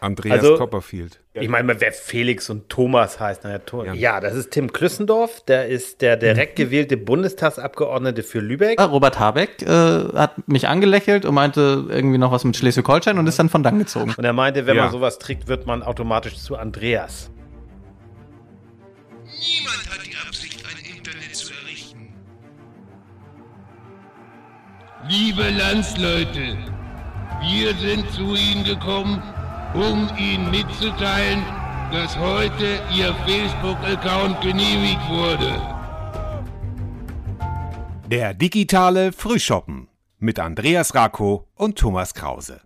Andreas Also- Copperfield. Ich meine, wer Felix und Thomas heißt. Na, ja, To- Ja. ja, das ist Tim Klüssendorf. Der ist der direkt gewählte Bundestagsabgeordnete für Lübeck. Ah, Robert Habeck äh, hat mich angelächelt und meinte irgendwie noch was mit Schleswig-Holstein und ist dann von dann gezogen. Und er meinte, wenn Ja. man sowas trägt, wird man automatisch zu Andreas. Niemand hat die Absicht, ein Internet zu errichten. Liebe Landsleute, wir sind zu Ihnen gekommen, um Ihnen mitzuteilen, dass heute Ihr Facebook-Account genehmigt wurde. Der digitale Frühschoppen mit Andreas Rako und Thomas Krause.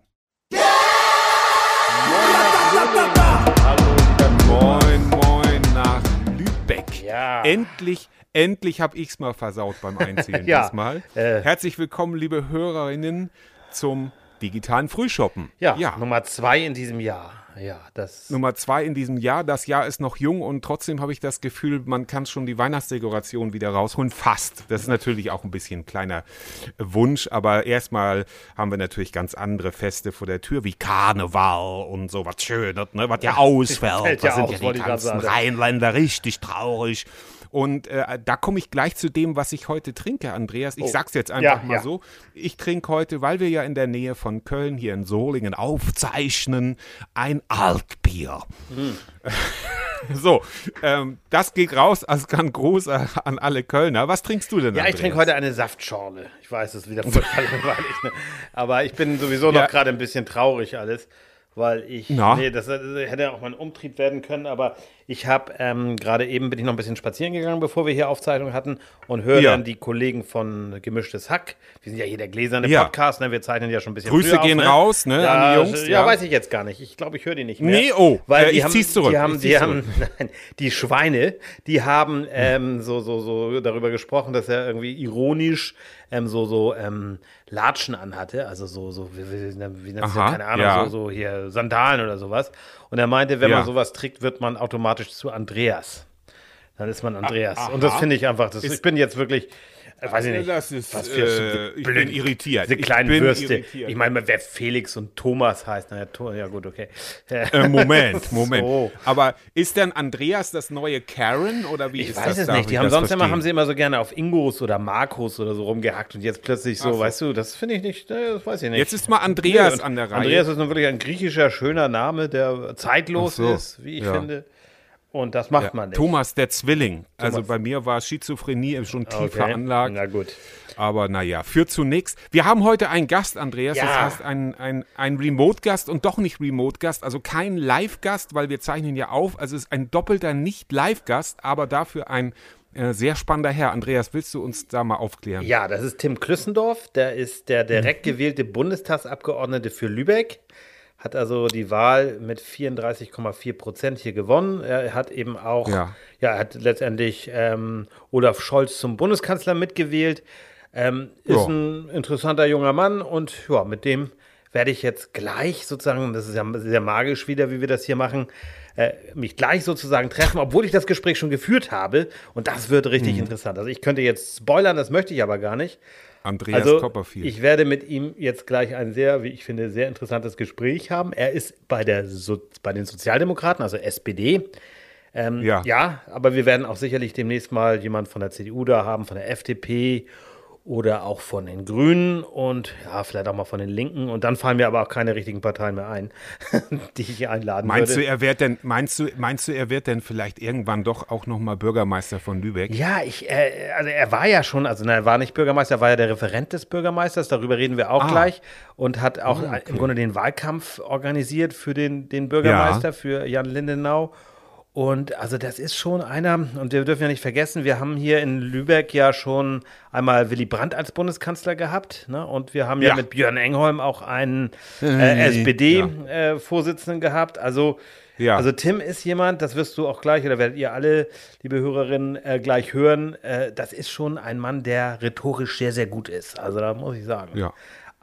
Moin, moin nach Lübeck. Ja. Endlich, endlich habe ich's mal versaut beim Einzählen Ja, diesmal. äh. Herzlich willkommen, liebe Hörerinnen, zum digitalen Frühschoppen. Ja, ja. Nummer zwei in diesem Jahr. Ja, das. Nummer zwei in diesem Jahr. Das Jahr ist noch jung und trotzdem habe ich das Gefühl, man kann schon die Weihnachtsdekoration wieder rausholen. Fast. Das ist natürlich auch ein bisschen ein kleiner Wunsch, aber erstmal haben wir natürlich ganz andere Feste vor der Tür, wie Karneval und so was Schönes, ne? was ja ausfällt. fällt Da ja sind aus, ja die ganzen. Rheinländer richtig traurig. Und äh, da komme ich gleich zu dem, was ich heute trinke, Andreas. Ich sag's jetzt einfach Ja, mal ja. so. Ich trinke heute, weil wir ja in der Nähe von Köln hier in Solingen aufzeichnen, ein Altbier. So, ähm, das geht raus als ganz groß äh, an alle Kölner. Was trinkst du denn? Ja, ich Andreas? trinke heute eine Saftschorle. Ich weiß, es ist wieder furchtbar langweilig. Ne? Aber ich bin sowieso Ja. noch gerade ein bisschen traurig alles, weil ich. Na? Nee, das, das hätte auch mein Umtrieb werden können, aber ich habe ähm, gerade eben bin ich noch ein bisschen spazieren gegangen, bevor wir hier Aufzeichnung hatten und höre Ja. dann die Kollegen von Gemischtes Hack. Wir sind ja hier der gläserne Ja. Podcast, ne? wir zeichnen ja schon ein bisschen Grüße früher auf, gehen ne? raus, ne, ja, an die Jungs, Ja, weiß ich jetzt gar nicht. Ich glaube, ich höre die nicht mehr. Nee, oh, weil äh, ich haben, zieh's zurück, Die haben, die haben Nein, die Schweine, die haben ähm, so, so, so darüber gesprochen, dass er irgendwie ironisch ähm, so, so ähm, Latschen anhatte, also so, so wie, wie, wie Aha, keine Ahnung, so, so hier Sandalen oder sowas. Und er meinte, wenn man sowas trägt, wird man automatisch zu Andreas. Dann ist man Andreas. Und das finde ich einfach, das, ich bin jetzt wirklich, äh, weiß ich nicht. Das ist, was für äh, ich bin irritiert. Diese Ich kleinen bin Würste. irritiert. Ich meine, wer Felix und Thomas heißt, na ja, ja gut, okay. Äh, Moment, Moment. So. Aber ist denn Andreas das neue Karen oder wie Ich ist weiß das? es Darf nicht. Die ich haben sonst immer verstehen? haben sie immer so gerne auf Ingos oder Marcos oder so rumgehackt und jetzt plötzlich so, so. weißt du, das finde ich nicht, äh, das weiß ich nicht. Jetzt ist mal Andreas und an der Reihe. Andreas ist nun wirklich ein griechischer, schöner Name, der zeitlos so. ist, wie ich Ja. finde. Und das macht Ja, man nicht. Thomas der Zwilling. Also Thomas. bei mir war Schizophrenie schon tief Okay. veranlagt. Na gut. Aber naja, für zunächst. Wir haben heute einen Gast, Andreas. Ja. Das heißt, ein, ein, ein Remote-Gast und doch nicht Remote-Gast. Also kein Live-Gast, weil wir zeichnen ja auf. Also es ist ein doppelter Nicht-Live-Gast, aber dafür ein äh, sehr spannender Herr. Andreas, willst du uns da mal aufklären? Ja, das ist Tim Klüssendorf, der ist der direkt gewählte Bundestagsabgeordnete für Lübeck. Hat also die Wahl mit 34,4 Prozent hier gewonnen. Er hat eben auch, Ja. ja, hat letztendlich ähm, Olaf Scholz zum Bundeskanzler mitgewählt. Ähm, ist Ja. ein interessanter junger Mann und ja, mit dem werde ich jetzt gleich sozusagen, das ist ja sehr magisch wieder, wie wir das hier machen, äh, mich gleich sozusagen treffen, obwohl ich das Gespräch schon geführt habe. Und das wird Mhm. richtig interessant. Also ich könnte jetzt spoilern, das möchte ich aber gar nicht. Andreas Also Copperfield. ich werde mit ihm jetzt gleich ein sehr, wie ich finde, sehr interessantes Gespräch haben. Er ist bei, der so bei den Sozialdemokraten, also SPD. Ähm, Ja. ja, aber wir werden auch sicherlich demnächst mal jemand von der CDU da haben, von der FDP oder auch von den Grünen und ja, vielleicht auch mal von den Linken. Und dann fallen mir aber auch keine richtigen Parteien mehr ein, die ich hier einladen Meinst du, würde. er wird denn, meinst du, meinst du, er wird denn vielleicht irgendwann doch auch nochmal Bürgermeister von Lübeck? Ja, ich, äh, also er war ja schon, also na, er war nicht Bürgermeister, er war ja der Referent des Bürgermeisters, darüber reden wir auch Ah. gleich und hat auch Ah, okay. im Grunde den Wahlkampf organisiert für den, den Bürgermeister, für Jan Lindenau. Und also das ist schon einer, und wir dürfen ja nicht vergessen, wir haben hier in Lübeck ja schon einmal Willy Brandt als Bundeskanzler gehabt, ne? Und wir haben ja, Ja. mit Björn Engholm auch einen äh, Äh, SPD-Vorsitzenden gehabt. Also Ja. also Tim ist jemand, das wirst du auch gleich, oder werdet ihr alle, liebe Hörerinnen, äh, gleich hören, äh, das ist schon ein Mann, der rhetorisch sehr, sehr gut ist. Also da muss ich sagen. Ja.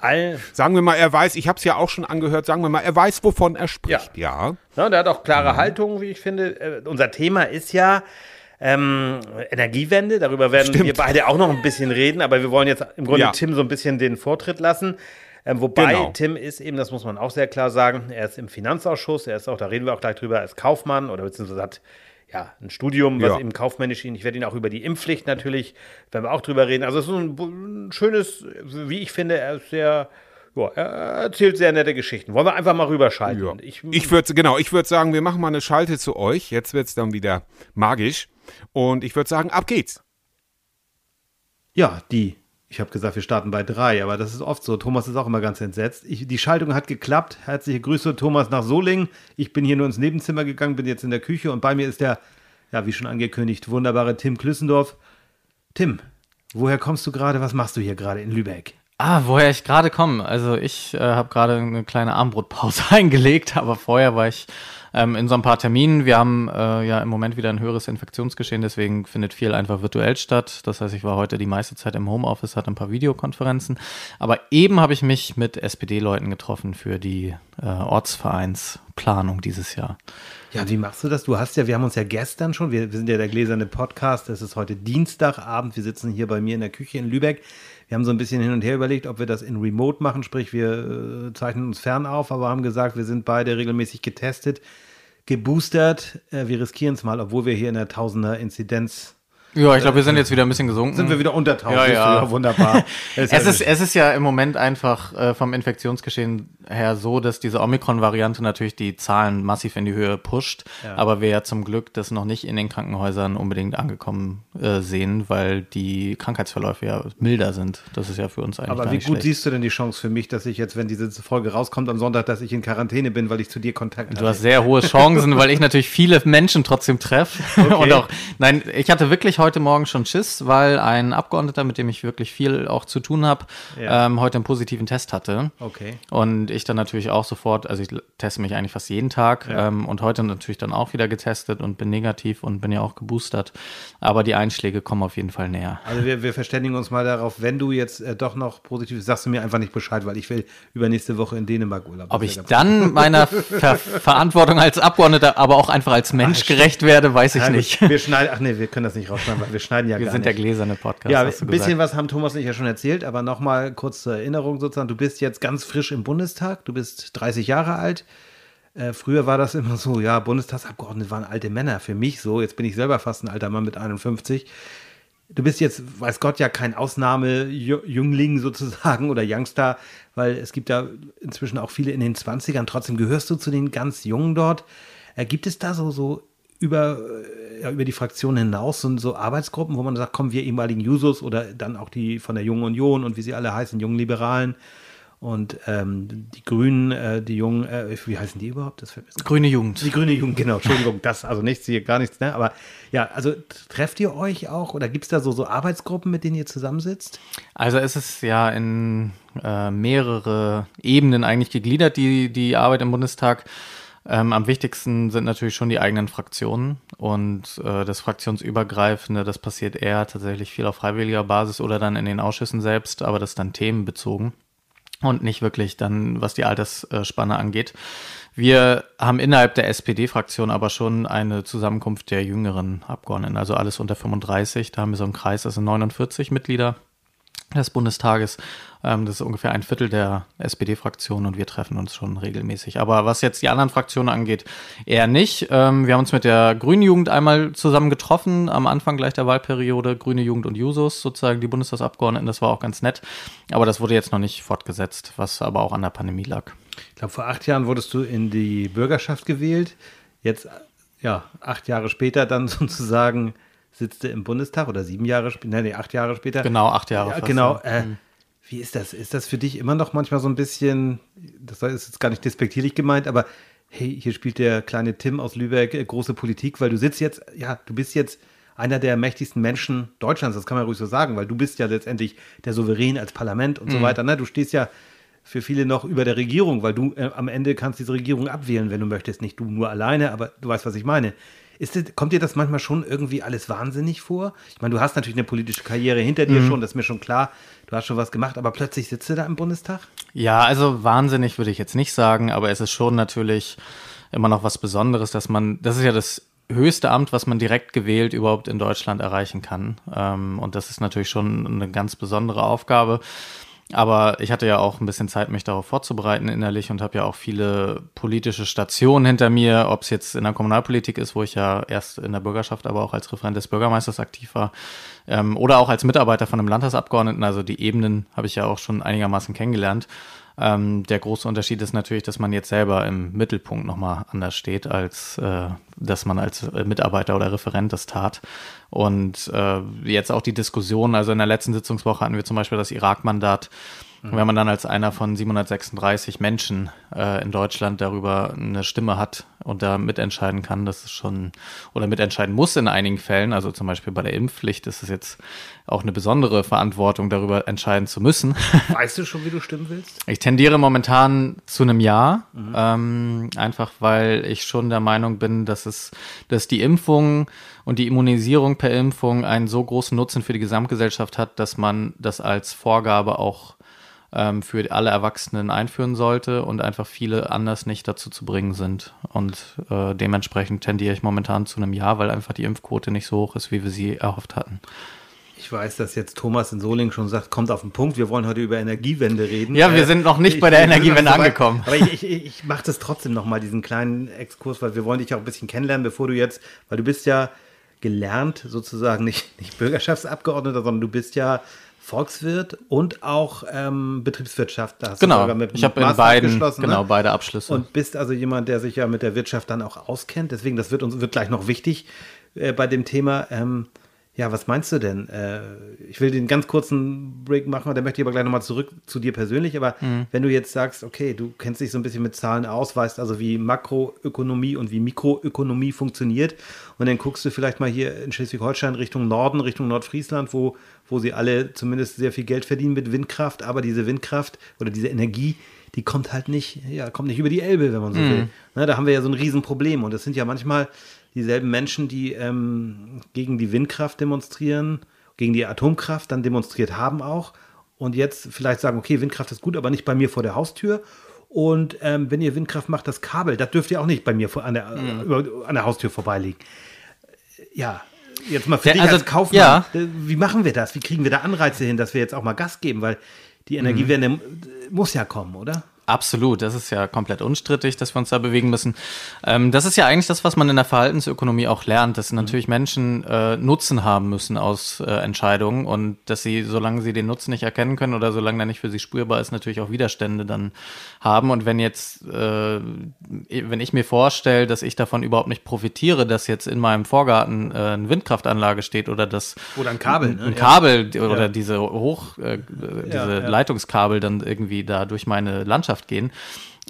All, Sagen wir mal, er weiß, ich habe es ja auch schon angehört, sagen wir mal, er weiß, wovon er spricht. Ja. ja, der hat auch Mhm. klare Haltungen, wie ich finde. Äh, unser Thema ist ja ähm, Energiewende. Darüber werden Stimmt. wir beide auch noch ein bisschen reden, aber wir wollen jetzt im Grunde Ja. Tim so ein bisschen den Vortritt lassen. Ähm, wobei Genau. Tim ist eben, das muss man auch sehr klar sagen, er ist im Finanzausschuss, er ist auch, da reden wir auch gleich drüber, er ist Kaufmann oder beziehungsweise hat ja ein Studium, was Ja. eben kaufmännisch ihn, ich werde ihn auch über die Impfpflicht natürlich, werden wir auch drüber reden. Also es ist ein, ein schönes, wie ich finde, er ist sehr, ja, er erzählt sehr nette Geschichten. Wollen wir einfach mal rüberschalten? Ja. Ich würde genau, ich würde sagen, wir machen mal eine Schalte zu euch. Jetzt wird's dann wieder magisch. Und ich würde sagen, ab geht's. Ja, die. Ich habe gesagt, wir starten bei drei, aber das ist oft so. Thomas ist auch immer ganz entsetzt. Ich, die Schaltung hat geklappt. Herzliche Grüße, Thomas, nach Solingen. Ich bin hier nur ins Nebenzimmer gegangen, bin jetzt in der Küche und bei mir ist der, ja, wie schon angekündigt, wunderbare Tim Klüssendorf. Tim, woher kommst du gerade? Was machst du hier gerade in Lübeck? Ah, woher ich gerade komme. Also ich äh, habe gerade eine kleine Armbrotpause eingelegt, aber vorher war ich ähm, in so ein paar Terminen. Wir haben äh, ja im Moment wieder ein höheres Infektionsgeschehen, deswegen findet viel einfach virtuell statt. Das heißt, ich war heute die meiste Zeit im Homeoffice, hatte ein paar Videokonferenzen. Aber eben habe ich mich mit SPD-Leuten getroffen für die äh, Ortsvereinsplanung dieses Jahr. Ja, wie machst du das? Du hast ja, wir haben uns ja gestern schon, wir, wir sind ja der gläserne Podcast, es ist heute Dienstagabend, wir sitzen hier bei mir in der Küche in Lübeck. Wir haben so ein bisschen hin und her überlegt, ob wir das in Remote machen, sprich wir äh, zeichnen uns fern auf, aber haben gesagt, wir sind beide regelmäßig getestet, geboostert. Äh, wir riskieren es mal, obwohl wir hier in der Tausender-Inzidenz Ja, ich glaube, wir sind jetzt wieder ein bisschen gesunken. sind wir wieder unter 1000. Ja, ja. wunderbar. Es ist, es ist ja im Moment einfach äh, vom Infektionsgeschehen her so, dass diese Omikron-Variante natürlich die Zahlen massiv in die Höhe pusht. Aber wir ja zum Glück das noch nicht in den Krankenhäusern unbedingt angekommen äh, sehen, weil die Krankheitsverläufe ja milder sind. Das ist ja für uns eigentlich aber wie gut schlecht. siehst du denn die Chance für mich, dass ich jetzt, wenn diese Folge rauskommt am Sonntag, dass ich in Quarantäne bin, weil ich zu dir Kontakt Du hast sehr hohe Chancen, weil ich natürlich viele Menschen trotzdem treffe. Und auch, nein, ich hatte wirklich heute Morgen schon Schiss, weil ein Abgeordneter, mit dem ich wirklich viel auch zu tun habe, Ja. ähm, heute einen positiven Test hatte. Okay. Und ich dann natürlich auch sofort, also ich teste mich eigentlich fast jeden Tag ähm, und heute natürlich dann auch wieder getestet und bin negativ und bin ja auch geboostert. Aber die Einschläge kommen auf jeden Fall näher. Also wir, wir verständigen uns mal darauf, wenn du jetzt äh, doch noch positiv bist, sagst du mir einfach nicht Bescheid, weil ich will übernächste Woche in Dänemark Urlaub. Ob ich ja dann meiner Ver Verantwortung als Abgeordneter, aber auch einfach als Mensch gerecht werde, weiß ich Ja, gut, nicht. Wir schneiden, ach nee, wir können das nicht rausschneiden, weil wir schneiden ja Wir gar sind der nicht. gläserne Podcast. ja, ein bisschen gesagt. was haben Thomas und ich ja schon erzählt, aber nochmal kurz zur Erinnerung sozusagen. Du bist jetzt ganz frisch im Bundestag, du bist 30 Jahre alt. Äh, früher war das immer so, ja, Bundestagsabgeordnete waren alte Männer. Für mich so, jetzt bin ich selber fast ein alter Mann mit 51. Du bist jetzt, weiß Gott, ja kein Ausnahmejüngling sozusagen oder Youngster, weil es gibt ja inzwischen auch viele in den 20ern. Trotzdem gehörst du zu den ganz Jungen dort. Äh, gibt es da so, so über, ja, über die Fraktion hinaus so, so Arbeitsgruppen, wo man sagt, kommen wir ehemaligen Jusos oder dann auch die von der Jungen Union und wie sie alle heißen, jungen Liberalen und ähm, die Grünen, äh, die Jungen, äh, wie heißen die überhaupt? Das Grüne Jugend. die grüne Jugend, genau, Entschuldigung, das, also nichts hier, gar nichts, ne? Aber ja, also trefft ihr euch auch oder gibt es da so, so Arbeitsgruppen, mit denen ihr zusammensitzt? Also es ist ja in äh, mehrere Ebenen eigentlich gegliedert, die, die Arbeit im Bundestag. Ähm, am wichtigsten sind natürlich schon die eigenen Fraktionen und äh, das Fraktionsübergreifende, das passiert eher tatsächlich viel auf freiwilliger Basis oder dann in den Ausschüssen selbst, aber das ist dann themenbezogen und nicht wirklich dann, was die Altersspanne angeht. Wir haben innerhalb der SPD-Fraktion aber schon eine Zusammenkunft der jüngeren Abgeordneten, also alles unter 35. Da haben wir so einen Kreis, das sind 49 Mitglieder des Bundestages. Ähm, das ist ungefähr ein Viertel der SPD-Fraktion und wir treffen uns schon regelmäßig. Aber was jetzt die anderen Fraktionen angeht, eher nicht. Ähm, wir haben uns mit der Grünen Jugend einmal zusammen getroffen, am Anfang gleich der Wahlperiode, Grüne Jugend und Jusos, sozusagen die Bundestagsabgeordneten. Das war auch ganz nett. Aber das wurde jetzt noch nicht fortgesetzt, was aber auch an der Pandemie lag. Ich glaube, vor acht Jahren wurdest du in die Bürgerschaft gewählt. Jetzt, ja, acht Jahre später dann sozusagen sitzt du im Bundestag oder sieben Jahre später, nee, nee, acht Jahre später. Genau, acht Jahre Ja, genau. Äh, wie ist das? Ist das für dich immer noch manchmal so ein bisschen, das ist jetzt gar nicht despektierlich gemeint, aber hey, hier spielt der kleine Tim aus Lübeck äh, große Politik, weil du sitzt jetzt, ja, du bist jetzt einer der mächtigsten Menschen Deutschlands, das kann man ruhig so sagen, weil du bist ja letztendlich der Souverän als Parlament und so weiter. Ne? Du stehst ja für viele noch über der Regierung, weil du äh, am Ende kannst diese Regierung abwählen, wenn du möchtest. Nicht du nur alleine, aber du weißt, was ich meine. Ist das, kommt dir das manchmal schon irgendwie alles wahnsinnig vor? Ich meine, du hast natürlich eine politische Karriere hinter dir schon, das ist mir schon klar. Du hast schon was gemacht, aber plötzlich sitzt du da im Bundestag? Ja, also wahnsinnig würde ich jetzt nicht sagen, aber es ist schon natürlich immer noch was Besonderes, dass man, das ist ja das höchste Amt, was man direkt gewählt überhaupt in Deutschland erreichen kann. Ähm, und das ist natürlich schon eine ganz besondere Aufgabe. Aber ich hatte ja auch ein bisschen Zeit, mich darauf vorzubereiten innerlich und habe ja auch viele politische Stationen hinter mir, ob es jetzt in der Kommunalpolitik ist, wo ich ja erst in der Bürgerschaft, aber auch als Referent des Bürgermeisters aktiv war, ähm, oder auch als Mitarbeiter von einem Landtagsabgeordneten. Also die Ebenen habe ich ja auch schon einigermaßen kennengelernt. Ähm, der große Unterschied ist natürlich, dass man jetzt selber im Mittelpunkt nochmal anders steht, als äh, dass man als äh, Mitarbeiter oder Referent das tat. Und äh, jetzt auch die Diskussion, also in der letzten Sitzungswoche hatten wir zum Beispiel das Irak-Mandat Mhm. Wenn man dann als einer von 736 Menschen äh, in Deutschland darüber eine Stimme hat und da mitentscheiden kann, das ist schon, oder mitentscheiden muss in einigen Fällen, also zum Beispiel bei der Impfpflicht ist es jetzt auch eine besondere Verantwortung, darüber entscheiden zu müssen. Weißt du schon, wie du stimmen willst? Ich tendiere momentan zu einem Ja, mhm. ähm, einfach weil ich schon der Meinung bin, dass es, dass die Impfung und die Immunisierung per Impfung einen so großen Nutzen für die Gesamtgesellschaft hat, dass man das als Vorgabe auch ähm, für alle Erwachsenen einführen sollte und einfach viele anders nicht dazu zu bringen sind. Und äh, dementsprechend tendiere ich momentan zu einem Ja, weil einfach die Impfquote nicht so hoch ist, wie wir sie erhofft hatten. Ich weiß, dass jetzt Thomas in Solingen schon sagt, kommt auf den Punkt, wir wollen heute über Energiewende reden. Ja, wir äh, sind noch nicht ich, bei der Energiewende angekommen. Aber ich, ich, ich mache das trotzdem nochmal, diesen kleinen Exkurs, weil wir wollen dich auch ein bisschen kennenlernen, bevor du jetzt, weil du bist ja gelernt, sozusagen nicht, nicht Bürgerschaftsabgeordneter, sondern du bist ja Volkswirt und auch ähm, Betriebswirtschaft. Da hast genau, ich habe in beiden, ne? genau, beide Abschlüsse. Und bist also jemand, der sich ja mit der Wirtschaft dann auch auskennt. Deswegen, das wird uns wird gleich noch wichtig äh, bei dem Thema. Ähm, ja, was meinst du denn? Äh, ich will den ganz kurzen Break machen, da möchte ich aber gleich nochmal zurück zu dir persönlich. Aber mhm. wenn du jetzt sagst, okay, du kennst dich so ein bisschen mit Zahlen aus, weißt also, wie Makroökonomie und wie Mikroökonomie funktioniert, und dann guckst du vielleicht mal hier in Schleswig-Holstein Richtung Norden, Richtung Nordfriesland, wo, wo sie alle zumindest sehr viel Geld verdienen mit Windkraft, aber diese Windkraft oder diese Energie, die kommt halt nicht, ja, kommt nicht über die Elbe, wenn man so mhm. will. Ne, da haben wir ja so ein Riesenproblem. Und das sind ja manchmal dieselben Menschen, die ähm, gegen die Windkraft demonstrieren, gegen die Atomkraft dann demonstriert haben auch und jetzt vielleicht sagen, okay, Windkraft ist gut, aber nicht bei mir vor der Haustür. Und ähm, wenn ihr Windkraft macht, das Kabel, das dürft ihr auch nicht bei mir vor, an, der, mhm. über, an der Haustür vorbeiliegen. Ja, jetzt mal für dich also, als Kaufmann, ja. wie machen wir das? Wie kriegen wir da Anreize hin, dass wir jetzt auch mal Gas geben? Weil die Energiewende mhm. muss ja kommen, oder? Absolut, das ist ja komplett unstrittig, dass wir uns da bewegen müssen. Ähm, das ist ja eigentlich das, was man in der Verhaltensökonomie auch lernt, dass mhm. natürlich Menschen äh, Nutzen haben müssen aus äh, Entscheidungen und dass sie, solange sie den Nutzen nicht erkennen können oder solange der nicht für sie spürbar ist, natürlich auch Widerstände dann haben. Und wenn jetzt, äh, wenn ich mir vorstelle, dass ich davon überhaupt nicht profitiere, dass jetzt in meinem Vorgarten äh, eine Windkraftanlage steht oder das oder ein Kabel, ne? ein Kabel ja. oder ja. diese Hoch, äh, diese ja, Leitungskabel dann irgendwie da durch meine Landschaft Mannschaft gehen,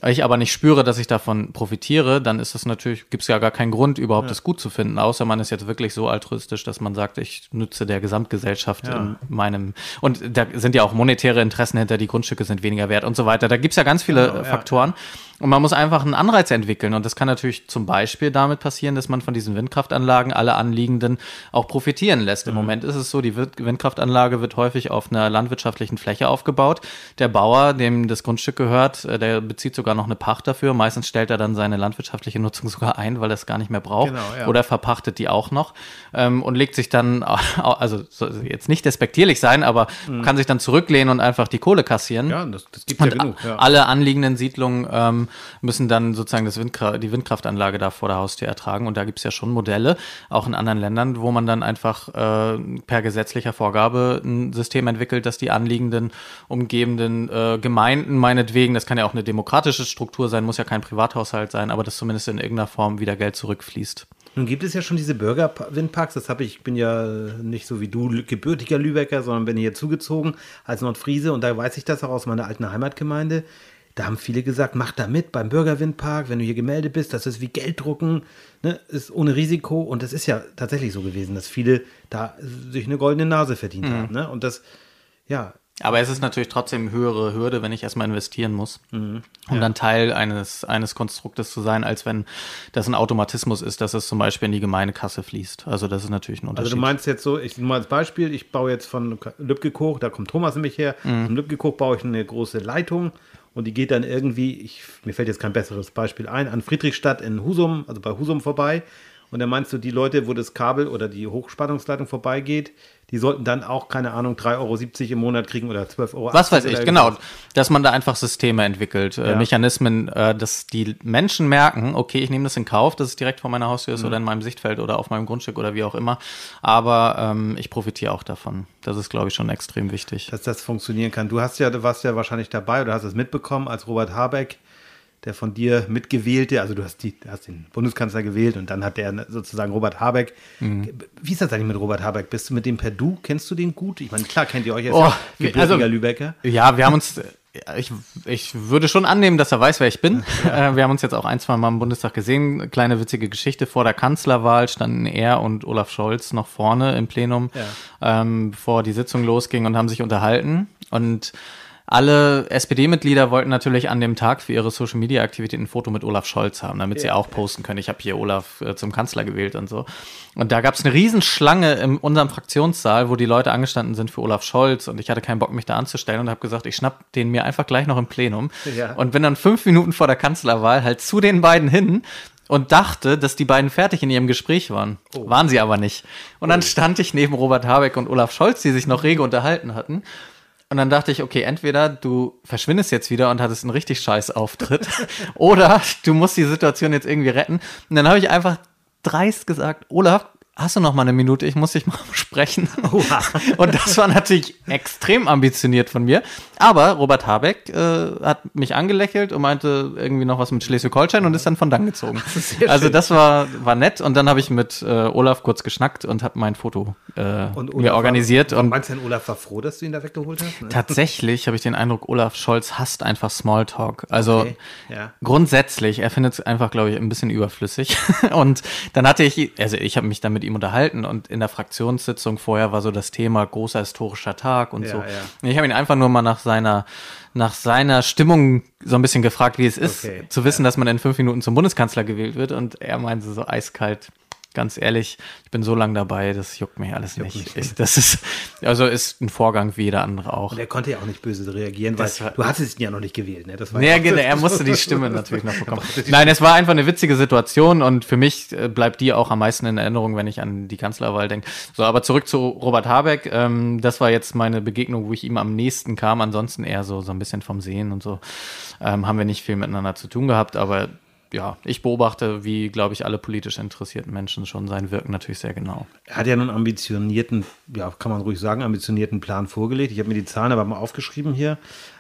ich aber nicht spüre, dass ich davon profitiere, dann ist es natürlich, gibt es ja gar keinen Grund, überhaupt ja. das gut zu finden, außer man ist jetzt wirklich so altruistisch, dass man sagt, ich nütze der Gesamtgesellschaft ja. in meinem, und da sind ja auch monetäre Interessen hinter, die Grundstücke sind weniger wert und so weiter. Da gibt es ja ganz viele genau, Faktoren. Ja. Und man muss einfach einen Anreiz entwickeln. Und das kann natürlich zum Beispiel damit passieren, dass man von diesen Windkraftanlagen alle Anliegenden auch profitieren lässt. Im mhm. Moment ist es so, die Windkraftanlage wird häufig auf einer landwirtschaftlichen Fläche aufgebaut. Der Bauer, dem das Grundstück gehört, äh, der bezieht sogar noch eine Pacht dafür. Meistens stellt er dann seine landwirtschaftliche Nutzung sogar ein, weil er es gar nicht mehr braucht. Genau, ja. Oder verpachtet die auch noch ähm, und legt sich dann, also jetzt nicht despektierlich sein, aber mhm. kann sich dann zurücklehnen und einfach die Kohle kassieren. Ja, das, das gibt ja genug. Ja. Alle anliegenden Siedlungen ähm, müssen dann sozusagen das Windkra die Windkraftanlage da vor der Haustür ertragen. Und da gibt es ja schon Modelle, auch in anderen Ländern, wo man dann einfach äh, per gesetzlicher Vorgabe ein System entwickelt, dass die anliegenden umgebenden äh, Gemeinden meinetwegen, das kann ja auch eine demokratische Struktur sein, muss ja kein Privathaushalt sein, aber dass zumindest in irgendeiner Form wieder Geld zurückfließt. Nun gibt es ja schon diese Bürgerwindparks, das habe ich, ich bin ja nicht so wie du gebürtiger Lübecker, sondern bin hier zugezogen als Nordfriese und da weiß ich das auch aus meiner alten Heimatgemeinde. Da haben viele gesagt, mach da mit beim Bürgerwindpark, wenn du hier gemeldet bist, das ist wie Gelddrucken, ne, ist ohne Risiko. Und das ist ja tatsächlich so gewesen, dass viele da sich eine goldene Nase verdient mhm. haben. Ne? Und das, ja. Aber es ist natürlich trotzdem eine höhere Hürde, wenn ich erstmal investieren muss, mhm. um ja. dann Teil eines, eines Konstruktes zu sein, als wenn das ein Automatismus ist, dass es zum Beispiel in die Gemeindekasse fließt. Also das ist natürlich ein Unterschied. Also du meinst jetzt so, ich nur als Beispiel, ich baue jetzt von Lübgekoch, da kommt Thomas nämlich her, mhm. von Lübgekoch baue ich eine große Leitung und die geht dann irgendwie, ich, mir fällt jetzt kein besseres Beispiel ein, an Friedrichstadt in Husum, also bei Husum vorbei. Und dann meinst du, die Leute, wo das Kabel oder die Hochspannungsleitung vorbeigeht, die sollten dann auch, keine Ahnung, 3,70 Euro im Monat kriegen oder 12 Euro. Was weiß ich, genau. Dass man da einfach Systeme entwickelt, äh, ja. Mechanismen, äh, dass die Menschen merken, okay, ich nehme das in Kauf, dass es direkt vor meiner Haustür ist mhm. oder in meinem Sichtfeld oder auf meinem Grundstück oder wie auch immer. Aber ähm, ich profitiere auch davon. Das ist, glaube ich, schon extrem wichtig. Dass das funktionieren kann. Du hast ja, du warst ja wahrscheinlich dabei oder hast es mitbekommen, als Robert Habeck der von dir mitgewählte, also du hast, die, hast den Bundeskanzler gewählt und dann hat der sozusagen Robert Habeck. Mhm. Wie ist das eigentlich mit Robert Habeck? Bist du mit dem per Du? Kennst du den gut? Ich meine, klar kennt ihr euch jetzt oh, ja also, Lübecker. Ja, wir haben uns, ich, ich würde schon annehmen, dass er weiß, wer ich bin. Ja. Äh, wir haben uns jetzt auch ein, zwei Mal im Bundestag gesehen. Kleine witzige Geschichte. Vor der Kanzlerwahl standen er und Olaf Scholz noch vorne im Plenum, ja. ähm, bevor die Sitzung losging und haben sich unterhalten. Und alle SPD-Mitglieder wollten natürlich an dem Tag für ihre Social-Media-Aktivitäten ein Foto mit Olaf Scholz haben, damit ja. sie auch posten können. Ich habe hier Olaf äh, zum Kanzler gewählt und so. Und da gab es eine Riesenschlange in unserem Fraktionssaal, wo die Leute angestanden sind für Olaf Scholz. Und ich hatte keinen Bock, mich da anzustellen und habe gesagt, ich schnapp den mir einfach gleich noch im Plenum. Ja. Und bin dann fünf Minuten vor der Kanzlerwahl halt zu den beiden hin und dachte, dass die beiden fertig in ihrem Gespräch waren. Oh. Waren sie aber nicht. Und dann oh. stand ich neben Robert Habeck und Olaf Scholz, die sich noch rege unterhalten hatten. Und dann dachte ich, okay, entweder du verschwindest jetzt wieder und hattest einen richtig scheiß Auftritt oder du musst die Situation jetzt irgendwie retten. Und dann habe ich einfach dreist gesagt, Olaf, hast du noch mal eine Minute? Ich muss dich mal sprechen. und das war natürlich extrem ambitioniert von mir. Aber Robert Habeck äh, hat mich angelächelt und meinte irgendwie noch was mit Schleswig-Holstein und ist dann von dann gezogen. Also das war, war nett. Und dann habe ich mit äh, Olaf kurz geschnackt und habe mein Foto äh, mir organisiert. War, und meinst du denn, Olaf war froh, dass du ihn da weggeholt hast? Ne? Tatsächlich habe ich den Eindruck, Olaf Scholz hasst einfach Smalltalk. Also okay. ja. grundsätzlich, er findet es einfach, glaube ich, ein bisschen überflüssig. und dann hatte ich, also ich habe mich damit mit ihm unterhalten und in der Fraktionssitzung vorher war so das Thema großer historischer Tag und ja, so. Ja. Ich habe ihn einfach nur mal nach seiner nach seiner Stimmung so ein bisschen gefragt, wie es ist, okay, zu wissen, ja. dass man in fünf Minuten zum Bundeskanzler gewählt wird und er meinte so eiskalt, ganz ehrlich, ich bin so lange dabei, das juckt mich alles juckt nicht. Ich, das ist, also ist ein Vorgang wie jeder andere auch. Und er konnte ja auch nicht böse reagieren, weil war, du hattest ihn ja noch nicht gewählt, ne? Das war ja, genau, er musste die Stimme natürlich noch bekommen. Nein, es war einfach eine witzige Situation und für mich äh, bleibt die auch am meisten in Erinnerung, wenn ich an die Kanzlerwahl denke. So, aber zurück zu Robert Habeck. Ähm, das war jetzt meine Begegnung, wo ich ihm am nächsten kam. Ansonsten eher so, so ein bisschen vom Sehen und so. Ähm, haben wir nicht viel miteinander zu tun gehabt, aber ja, ich beobachte, wie, glaube ich, alle politisch interessierten Menschen schon sein Wirken natürlich sehr genau. Er hat ja nun ambitionierten, ja, kann man ruhig sagen, ambitionierten Plan vorgelegt. Ich habe mir die Zahlen aber mal aufgeschrieben hier.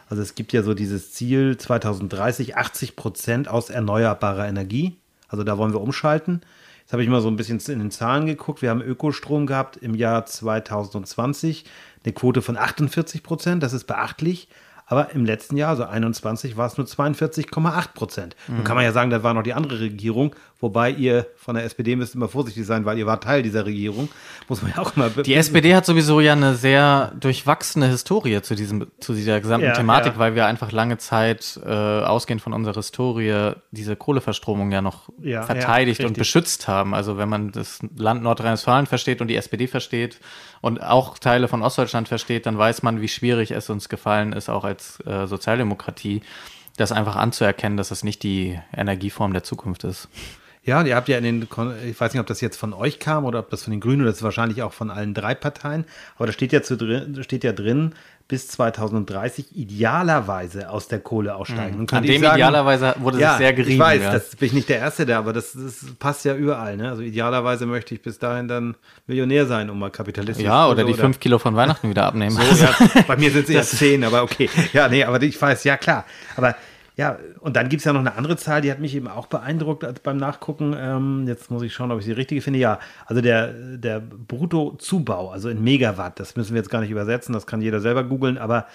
Also es gibt ja so dieses Ziel 2030, 80 Prozent aus erneuerbarer Energie. Also da wollen wir umschalten. Jetzt habe ich mal so ein bisschen in den Zahlen geguckt. Wir haben Ökostrom gehabt im Jahr 2020, eine Quote von 48 Prozent. Das ist beachtlich. Aber im letzten Jahr, also 21, war es nur 42,8 Prozent. Mhm. Nun kann man ja sagen, das war noch die andere Regierung, wobei ihr von der SPD müsst immer vorsichtig sein, weil ihr war Teil dieser Regierung. Muss man ja auch mal. Die SPD hat sowieso ja eine sehr durchwachsene Historie zu diesem, zu dieser gesamten ja, Thematik, ja. weil wir einfach lange Zeit äh, ausgehend von unserer Historie diese Kohleverstromung ja noch ja, verteidigt und beschützt haben. Also wenn man das Land Nordrhein-Westfalen versteht und die SPD versteht, und auch Teile von Ostdeutschland versteht, dann weiß man, wie schwierig es uns gefallen ist, auch als äh, Sozialdemokratie, das einfach anzuerkennen, dass das nicht die Energieform der Zukunft ist. Ja, ihr habt ja in den, ich weiß nicht, ob das jetzt von euch kam oder ob das von den Grünen oder das ist wahrscheinlich auch von allen drei Parteien, aber da steht ja, zu drin, steht ja drin, bis 2030 idealerweise aus der Kohle aussteigen. Mhm. An dem sagen, idealerweise wurde ja, es sehr gerieben. Ich weiß, ja. das bin ich nicht der Erste da, aber das, das, passt ja überall. Ne? Also idealerweise möchte ich bis dahin dann Millionär sein, um mal kapitalistisch Ja, oder die oder fünf Kilo von Weihnachten wieder abnehmen. So, ja, bei mir sind es eher zehn, aber okay. Ja, nee, aber ich weiß, ja klar. Aber ja, und dann gibt es ja noch eine andere Zahl, die hat mich eben auch beeindruckt beim Nachgucken. Ähm, jetzt muss ich schauen, ob ich die richtige finde. Ja, also der, der Bruttozubau, also in Megawatt, das müssen wir jetzt gar nicht übersetzen, das kann jeder selber googeln, aber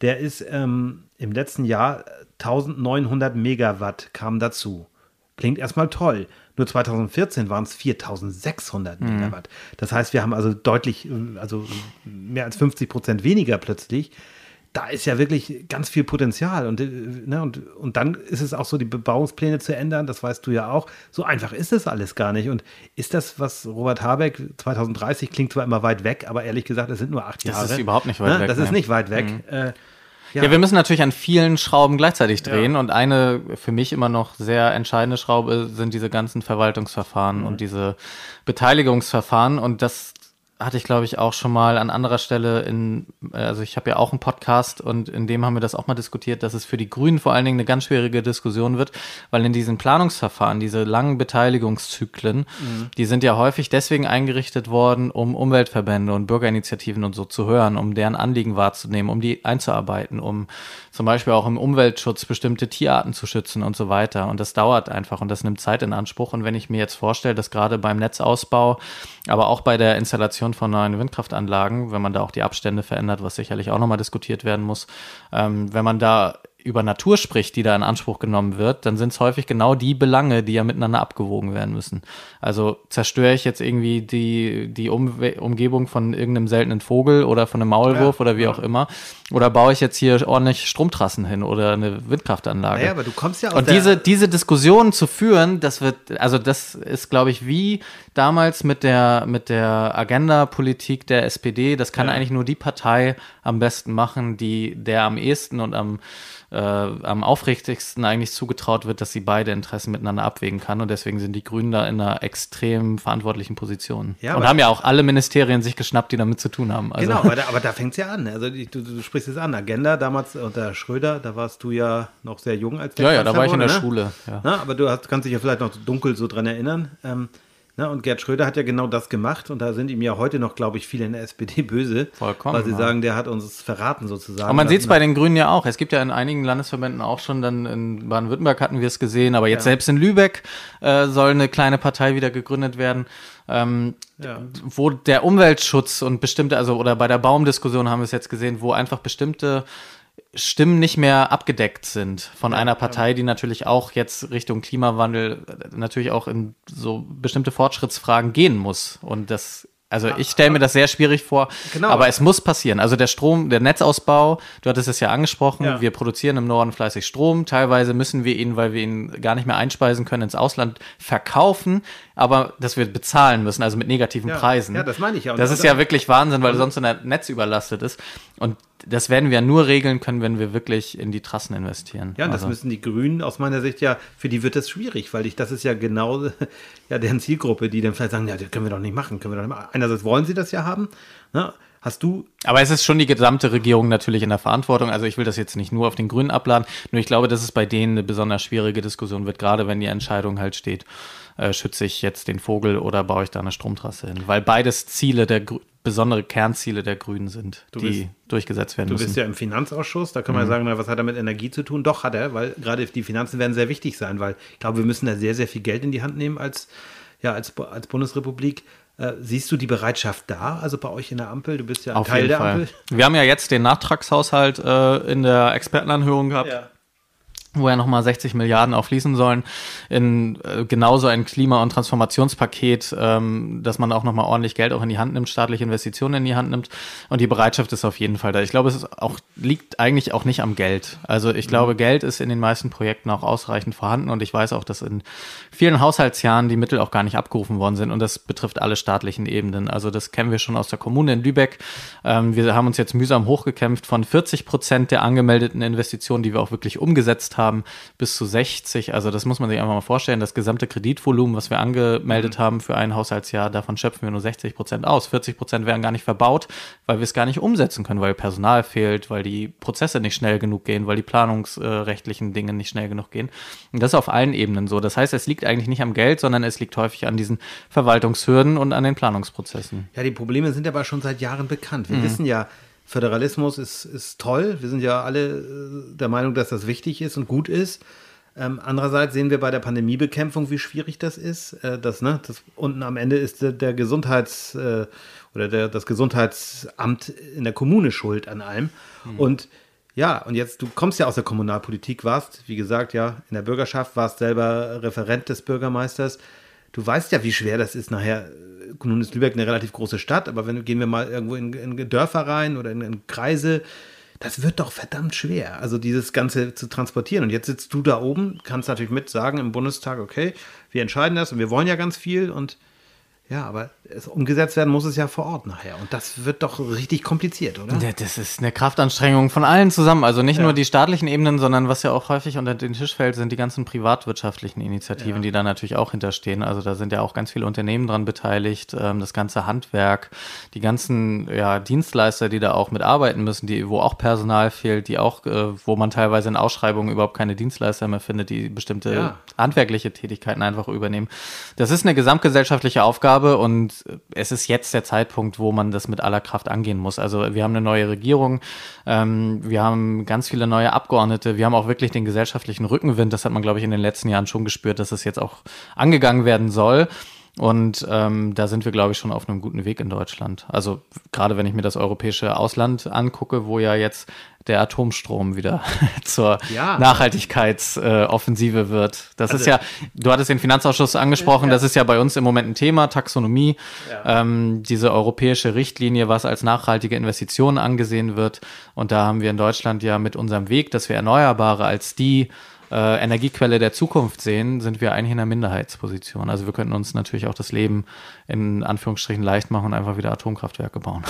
der ist ähm, im letzten Jahr 1900 Megawatt kam dazu. Klingt erstmal toll. Nur 2014 waren es 4600 mhm. Megawatt. Das heißt, wir haben also deutlich, also mehr als 50 Prozent weniger plötzlich da ist ja wirklich ganz viel Potenzial. Und, äh, ne, und, und dann ist es auch so, die Bebauungspläne zu ändern, das weißt du ja auch. So einfach ist das alles gar nicht. Und ist das, was Robert Habeck 2030 klingt zwar immer weit weg, aber ehrlich gesagt, es sind nur acht Jahre. Das ist überhaupt nicht weit ne? weg. Das ne? ist nicht weit weg. Mhm. Äh, Ja. ja. wir müssen natürlich an vielen Schrauben gleichzeitig drehen ja. und eine für mich immer noch sehr entscheidende Schraube sind diese ganzen Verwaltungsverfahren mhm. und diese Beteiligungsverfahren und das hatte ich, glaube ich, auch schon mal an anderer Stelle in, also ich habe ja auch einen Podcast und in dem haben wir das auch mal diskutiert, dass es für die Grünen vor allen Dingen eine ganz schwierige Diskussion wird, weil in diesen Planungsverfahren, diese langen Beteiligungszyklen, mhm. die sind ja häufig deswegen eingerichtet worden, um Umweltverbände und Bürgerinitiativen und so zu hören, um deren Anliegen wahrzunehmen, um die einzuarbeiten, um zum Beispiel auch im Umweltschutz bestimmte Tierarten zu schützen und so weiter. Und das dauert einfach und das nimmt Zeit in Anspruch. Und wenn ich mir jetzt vorstelle, dass gerade beim Netzausbau, aber auch bei der Installation von neuen Windkraftanlagen, wenn man da auch die Abstände verändert, was sicherlich auch nochmal diskutiert werden muss, ähm, wenn man da über Natur spricht, die da in Anspruch genommen wird, dann sind es häufig genau die Belange, die ja miteinander abgewogen werden müssen. Also zerstöre ich jetzt irgendwie die, die um Umgebung von irgendeinem seltenen Vogel oder von einem Maulwurf ja, oder wie ja. auch immer. Oder baue ich jetzt hier ordentlich Stromtrassen hin oder eine Windkraftanlage. Ja, aber du kommst ja aus Und diese, diese Diskussion zu führen, das wird, also das ist, glaube ich, wie damals mit der, mit der Agenda-Politik der SPD. Das kann ja. eigentlich nur die Partei am besten machen, die der am ehesten und am äh, am aufrichtigsten eigentlich zugetraut wird, dass sie beide Interessen miteinander abwägen kann. Und deswegen sind die Grünen da in einer extrem verantwortlichen Position. Ja, und haben ja auch alle Ministerien sich geschnappt, die damit zu tun haben. Also genau, aber da, aber da fängt es ja an. Also du, du, sprichst es an. Agenda, damals unter Schröder, da warst du ja noch sehr jung als der Ja, ja, da war ich in der ne? Schule. Ja. Na, aber du hast, kannst dich ja vielleicht noch dunkel so dran erinnern. Ähm, Ne? Und Gerd Schröder hat ja genau das gemacht und da sind ihm ja heute noch, glaube ich, viele in der SPD böse. Vollkommen. Weil sie ja. sagen, der hat uns verraten sozusagen. Aber man sieht es bei den Grünen ja auch. Es gibt ja in einigen Landesverbänden auch schon, dann in Baden-Württemberg hatten wir es gesehen, aber jetzt ja. selbst in Lübeck äh, soll eine kleine Partei wieder gegründet werden. Ähm, ja. wo der Umweltschutz und bestimmte, also oder bei der Baumdiskussion haben wir es jetzt gesehen, wo einfach bestimmte Stimmen nicht mehr abgedeckt sind von einer Partei, die natürlich auch jetzt Richtung Klimawandel äh, natürlich auch in so bestimmte Fortschrittsfragen gehen muss. Und das also ich stelle mir das sehr schwierig vor, genau. aber es muss passieren. Also der Strom, der Netzausbau, du hattest es ja angesprochen, ja. wir produzieren im Norden fleißig Strom. Teilweise müssen wir ihn, weil wir ihn gar nicht mehr einspeisen können, ins Ausland verkaufen, aber dass wir bezahlen müssen, also mit negativen ja. Preisen. Ja, das meine ich ja. Und das ist ja wirklich Wahnsinn, weil sonst ein Netz überlastet ist. Und das werden wir nur regeln können, wenn wir wirklich in die Trassen investieren. Ja, und also. das müssen die Grünen aus meiner Sicht ja, für die wird das schwierig, weil ich, das ist ja genau ja, deren Zielgruppe, die dann vielleicht sagen, ja, das können wir doch nicht machen, können wir doch nicht machen. Einerseits wollen sie das ja haben, ne? Hast du. Aber es ist schon die gesamte Regierung natürlich in der Verantwortung. Also ich will das jetzt nicht nur auf den Grünen abladen. Nur ich glaube, dass es bei denen eine besonders schwierige Diskussion wird, gerade wenn die Entscheidung halt steht, äh, schütze ich jetzt den Vogel oder baue ich da eine Stromtrasse hin. Weil beides Ziele der besondere Kernziele der Grünen sind, du die bist, durchgesetzt werden du müssen. Du bist ja im Finanzausschuss, da kann man mhm. sagen, na, was hat er mit Energie zu tun? Doch hat er, weil gerade die Finanzen werden sehr wichtig sein, weil ich glaube, wir müssen da sehr, sehr viel Geld in die Hand nehmen als, ja, als, als Bundesrepublik. Äh, siehst du die Bereitschaft da, also bei euch in der Ampel? Du bist ja ein Teil der Fall. Ampel. Wir haben ja jetzt den Nachtragshaushalt äh, in der Expertenanhörung gehabt. Ja wo ja nochmal 60 Milliarden aufließen sollen, in äh, genauso ein Klima- und Transformationspaket, ähm, dass man auch nochmal ordentlich Geld auch in die Hand nimmt, staatliche Investitionen in die Hand nimmt. Und die Bereitschaft ist auf jeden Fall da. Ich glaube, es auch, liegt eigentlich auch nicht am Geld. Also ich mhm. glaube, Geld ist in den meisten Projekten auch ausreichend vorhanden und ich weiß auch, dass in vielen Haushaltsjahren die Mittel auch gar nicht abgerufen worden sind und das betrifft alle staatlichen Ebenen. Also das kennen wir schon aus der Kommune in Lübeck. Ähm, wir haben uns jetzt mühsam hochgekämpft von 40 Prozent der angemeldeten Investitionen, die wir auch wirklich umgesetzt haben haben, bis zu 60. Also das muss man sich einfach mal vorstellen. Das gesamte Kreditvolumen, was wir angemeldet mhm. haben für ein Haushaltsjahr, davon schöpfen wir nur 60 Prozent aus. 40 Prozent werden gar nicht verbaut, weil wir es gar nicht umsetzen können, weil Personal fehlt, weil die Prozesse nicht schnell genug gehen, weil die planungsrechtlichen Dinge nicht schnell genug gehen. Und das ist auf allen Ebenen so. Das heißt, es liegt eigentlich nicht am Geld, sondern es liegt häufig an diesen Verwaltungshürden und an den Planungsprozessen. Ja, die Probleme sind aber schon seit Jahren bekannt. Wir mhm. wissen ja, Föderalismus ist, ist toll. Wir sind ja alle äh, der Meinung, dass das wichtig ist und gut ist. Ähm, andererseits sehen wir bei der Pandemiebekämpfung, wie schwierig das ist. Äh, das, ne, das, unten am Ende ist der, der Gesundheits- äh, oder der, das Gesundheitsamt in der Kommune schuld an allem. Mhm. Und ja, und jetzt, du kommst ja aus der Kommunalpolitik, warst, wie gesagt, ja, in der Bürgerschaft, warst selber Referent des Bürgermeisters. Du weißt ja, wie schwer das ist, nachher nun ist Lübeck eine relativ große Stadt, aber wenn gehen wir mal irgendwo in, in Dörfer rein oder in, in, Kreise, das wird doch verdammt schwer, also dieses Ganze zu transportieren. Und jetzt sitzt du da oben, kannst natürlich mit sagen im Bundestag, okay, wir entscheiden das und wir wollen ja ganz viel und Ja, aber es, umgesetzt werden muss es ja vor Ort nachher. Und das wird doch richtig kompliziert, oder? Ja, das ist eine Kraftanstrengung von allen zusammen. Also nicht ja. nur die staatlichen Ebenen, sondern was ja auch häufig unter den Tisch fällt, sind die ganzen privatwirtschaftlichen Initiativen, ja. die da natürlich auch hinterstehen. Also da sind ja auch ganz viele Unternehmen dran beteiligt, ähm, das ganze Handwerk, die ganzen ja, Dienstleister, die da auch mitarbeiten müssen, die, wo auch Personal fehlt, die auch, äh, wo man teilweise in Ausschreibungen überhaupt keine Dienstleister mehr findet, die bestimmte handwerkliche Tätigkeiten einfach übernehmen. Das ist eine gesamtgesellschaftliche Aufgabe habe und es ist jetzt der Zeitpunkt, wo man das mit aller Kraft angehen muss. Also wir haben eine neue Regierung, ähm, wir haben ganz viele neue Abgeordnete, wir haben auch wirklich den gesellschaftlichen Rückenwind. Das hat man, glaube ich, in den letzten Jahren schon gespürt, dass es jetzt auch angegangen werden soll. Und ähm, da sind wir, glaube ich, schon auf einem guten Weg in Deutschland. Also gerade wenn ich mir das europäische Ausland angucke, wo ja jetzt der Atomstrom wieder zur ja. Nachhaltigkeitsoffensive äh, wird. Das also, ist ja, du hattest den Finanzausschuss angesprochen, ja. das ist ja bei uns im Moment ein Thema, Taxonomie, ja. ähm, diese europäische Richtlinie, was als nachhaltige Investition angesehen wird. Und da haben wir in Deutschland ja mit unserem Weg, dass wir Erneuerbare als die äh, Energiequelle der Zukunft sehen, sind wir eigentlich in einer Minderheitsposition. Also wir könnten uns natürlich auch das Leben in Anführungsstrichen leicht machen und einfach wieder Atomkraftwerke bauen.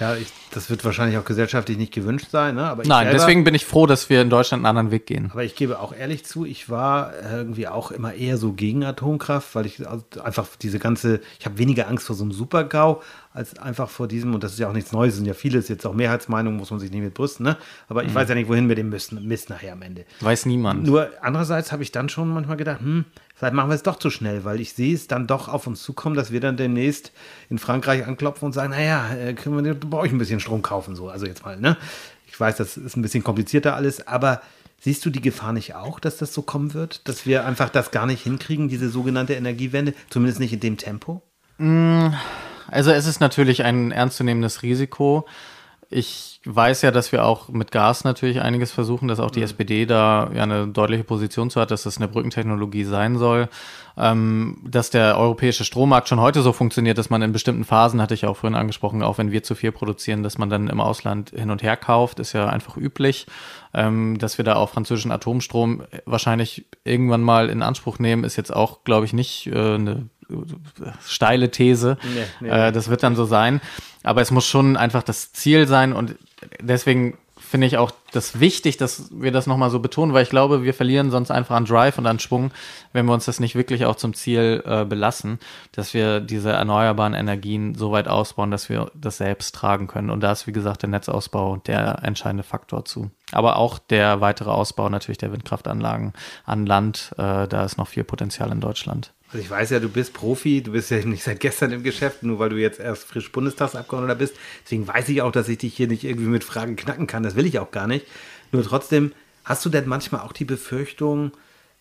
Ja, ich, das wird wahrscheinlich auch gesellschaftlich nicht gewünscht sein. Ne? Aber Nein, selber, deswegen bin ich froh, dass wir in Deutschland einen anderen Weg gehen. Aber ich gebe auch ehrlich zu, ich war irgendwie auch immer eher so gegen Atomkraft, weil ich einfach diese ganze, ich habe weniger Angst vor so einem Supergau als einfach vor diesem, und das ist ja auch nichts Neues, sind ja vieles jetzt auch Mehrheitsmeinungen, muss man sich nicht mit brüsten, ne? Aber ich mhm. weiß ja nicht, wohin wir den müssen, Mist nachher am Ende. Weiß niemand. Nur andererseits habe ich dann schon manchmal gedacht, hm, Vielleicht machen wir es doch zu schnell, weil ich sehe es dann doch auf uns zukommen, dass wir dann demnächst in Frankreich anklopfen und sagen, naja, äh, können wir bei euch ein bisschen Strom kaufen, so. Also jetzt mal, ne? Ich weiß, das ist ein bisschen komplizierter alles, aber siehst du die Gefahr nicht auch, dass das so kommen wird? Dass wir einfach das gar nicht hinkriegen, diese sogenannte Energiewende, zumindest nicht in dem Tempo? Mm, also es ist natürlich ein ernstzunehmendes Risiko. Ich weiß ja, dass wir auch mit Gas natürlich einiges versuchen, dass auch die mhm. SPD da ja eine deutliche Position zu hat, dass das eine Brückentechnologie sein soll. Ähm, dass der europäische Strommarkt schon heute so funktioniert, dass man in bestimmten Phasen, hatte ich auch vorhin angesprochen, auch wenn wir zu viel produzieren, dass man dann im Ausland hin und her kauft, ist ja einfach üblich. Ähm, dass wir da auch französischen Atomstrom wahrscheinlich irgendwann mal in Anspruch nehmen, ist jetzt auch, glaube ich, nicht äh, eine steile These. Nee, nee, äh, das wird dann so sein. Aber es muss schon einfach das Ziel sein und deswegen finde ich auch das wichtig, dass wir das nochmal so betonen, weil ich glaube, wir verlieren sonst einfach an Drive und an Schwung, wenn wir uns das nicht wirklich auch zum Ziel äh, belassen, dass wir diese erneuerbaren Energien so weit ausbauen, dass wir das selbst tragen können. Und da ist, wie gesagt, der Netzausbau der entscheidende Faktor zu. Aber auch der weitere Ausbau natürlich der Windkraftanlagen an Land, äh, da ist noch viel Potenzial in Deutschland. Also ich weiß ja, du bist Profi, du bist ja nicht seit gestern im Geschäft, nur weil du jetzt erst frisch Bundestagsabgeordneter bist. Deswegen weiß ich auch, dass ich dich hier nicht irgendwie mit Fragen knacken kann. Das will ich auch gar nicht. Nur trotzdem, hast du denn manchmal auch die Befürchtung,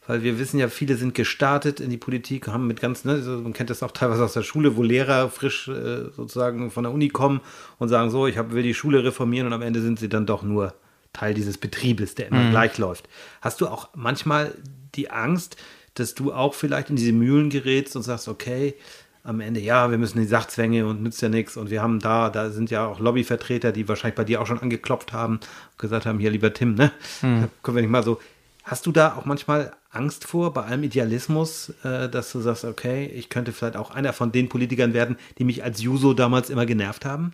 weil wir wissen ja, viele sind gestartet in die Politik, haben mit ganz, ne, man kennt das auch teilweise aus der Schule, wo Lehrer frisch äh, sozusagen von der Uni kommen und sagen so, ich hab, will die Schule reformieren und am Ende sind sie dann doch nur Teil dieses Betriebes, der immer mhm. gleich läuft. Hast du auch manchmal die Angst, dass du auch vielleicht in diese Mühlen gerätst und sagst, okay, am Ende, ja, wir müssen die Sachzwänge und nützt ja nichts. Und wir haben da, da sind ja auch Lobbyvertreter, die wahrscheinlich bei dir auch schon angeklopft haben und gesagt haben, hier, lieber Tim, ne? Hm. Können wir nicht mal so. Hast du da auch manchmal Angst vor, bei allem Idealismus, äh, dass du sagst, okay, ich könnte vielleicht auch einer von den Politikern werden, die mich als Juso damals immer genervt haben?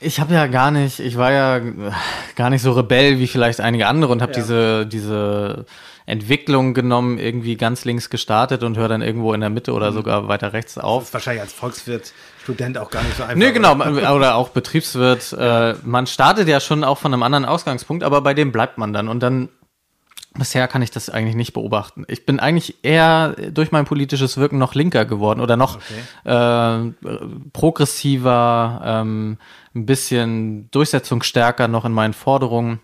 Ich habe ja gar nicht, ich war ja gar nicht so rebell wie vielleicht einige andere und habe ja. diese, diese Entwicklung genommen, irgendwie ganz links gestartet und höre dann irgendwo in der Mitte oder mhm. sogar weiter rechts auf. Das ist wahrscheinlich als Volkswirt, Student auch gar nicht so einfach. Nee, genau, oder auch Betriebswirt. Äh, man startet ja schon auch von einem anderen Ausgangspunkt, aber bei dem bleibt man dann. Und dann Bisher kann ich das eigentlich nicht beobachten. Ich bin eigentlich eher durch mein politisches Wirken noch linker geworden oder noch okay. äh, progressiver, ähm, ein bisschen durchsetzungsstärker noch in meinen Forderungen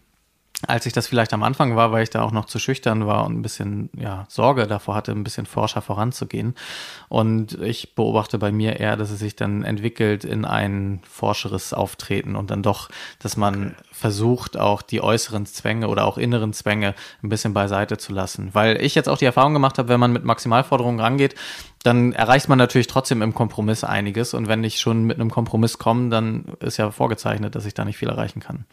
als ich das vielleicht am Anfang war, weil ich da auch noch zu schüchtern war und ein bisschen ja, Sorge davor hatte, ein bisschen forscher voranzugehen. Und ich beobachte bei mir eher, dass es sich dann entwickelt in ein forscheres Auftreten und dann doch, dass man okay. versucht, auch die äußeren Zwänge oder auch inneren Zwänge ein bisschen beiseite zu lassen. Weil ich jetzt auch die Erfahrung gemacht habe, wenn man mit Maximalforderungen rangeht, dann erreicht man natürlich trotzdem im Kompromiss einiges. Und wenn ich schon mit einem Kompromiss komme, dann ist ja vorgezeichnet, dass ich da nicht viel erreichen kann.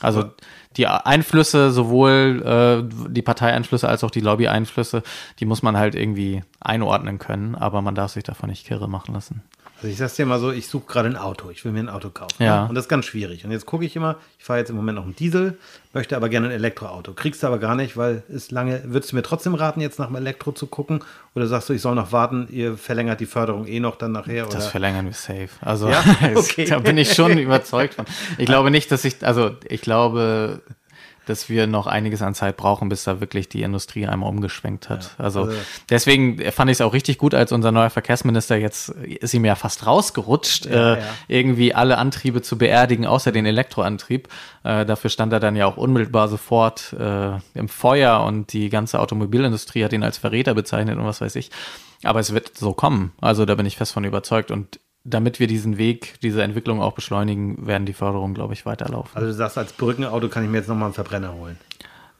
Also die Einflüsse, sowohl äh, die Parteieinflüsse als auch die Lobby-Einflüsse, die muss man halt irgendwie einordnen können, aber man darf sich davon nicht kirre machen lassen. Also ich sag's dir mal so, ich suche gerade ein Auto. Ich will mir ein Auto kaufen. Ja. Und das ist ganz schwierig. Und jetzt gucke ich immer, ich fahre jetzt im Moment noch einen Diesel, möchte aber gerne ein Elektroauto. Kriegst du aber gar nicht, weil es lange, würdest du mir trotzdem raten, jetzt nach dem Elektro zu gucken? Oder sagst du, ich soll noch warten, ihr verlängert die Förderung eh noch dann nachher? Oder? Das verlängern wir safe. Also Ja? Okay. da bin ich schon überzeugt von. Ich glaube nicht, dass ich, also ich glaube, dass wir noch einiges an Zeit brauchen, bis da wirklich die Industrie einmal umgeschwenkt hat. also, also- deswegen fand ich es auch richtig gut, als unser neuer Verkehrsminister jetzt ist ihm ja fast rausgerutscht, Ja, äh, ja. irgendwie alle Antriebe zu beerdigen, außer den Elektroantrieb. Äh, dafür stand er dann ja auch unmittelbar sofort äh, im Feuer und die ganze Automobilindustrie hat ihn als Verräter bezeichnet und was weiß ich. Aber es wird so kommen. Also da bin ich fest von überzeugt. Und damit wir diesen Weg, diese Entwicklung auch beschleunigen, werden die Förderungen, glaube ich, weiterlaufen. Also du sagst, als Brückenauto kann ich mir jetzt nochmal einen Verbrenner holen.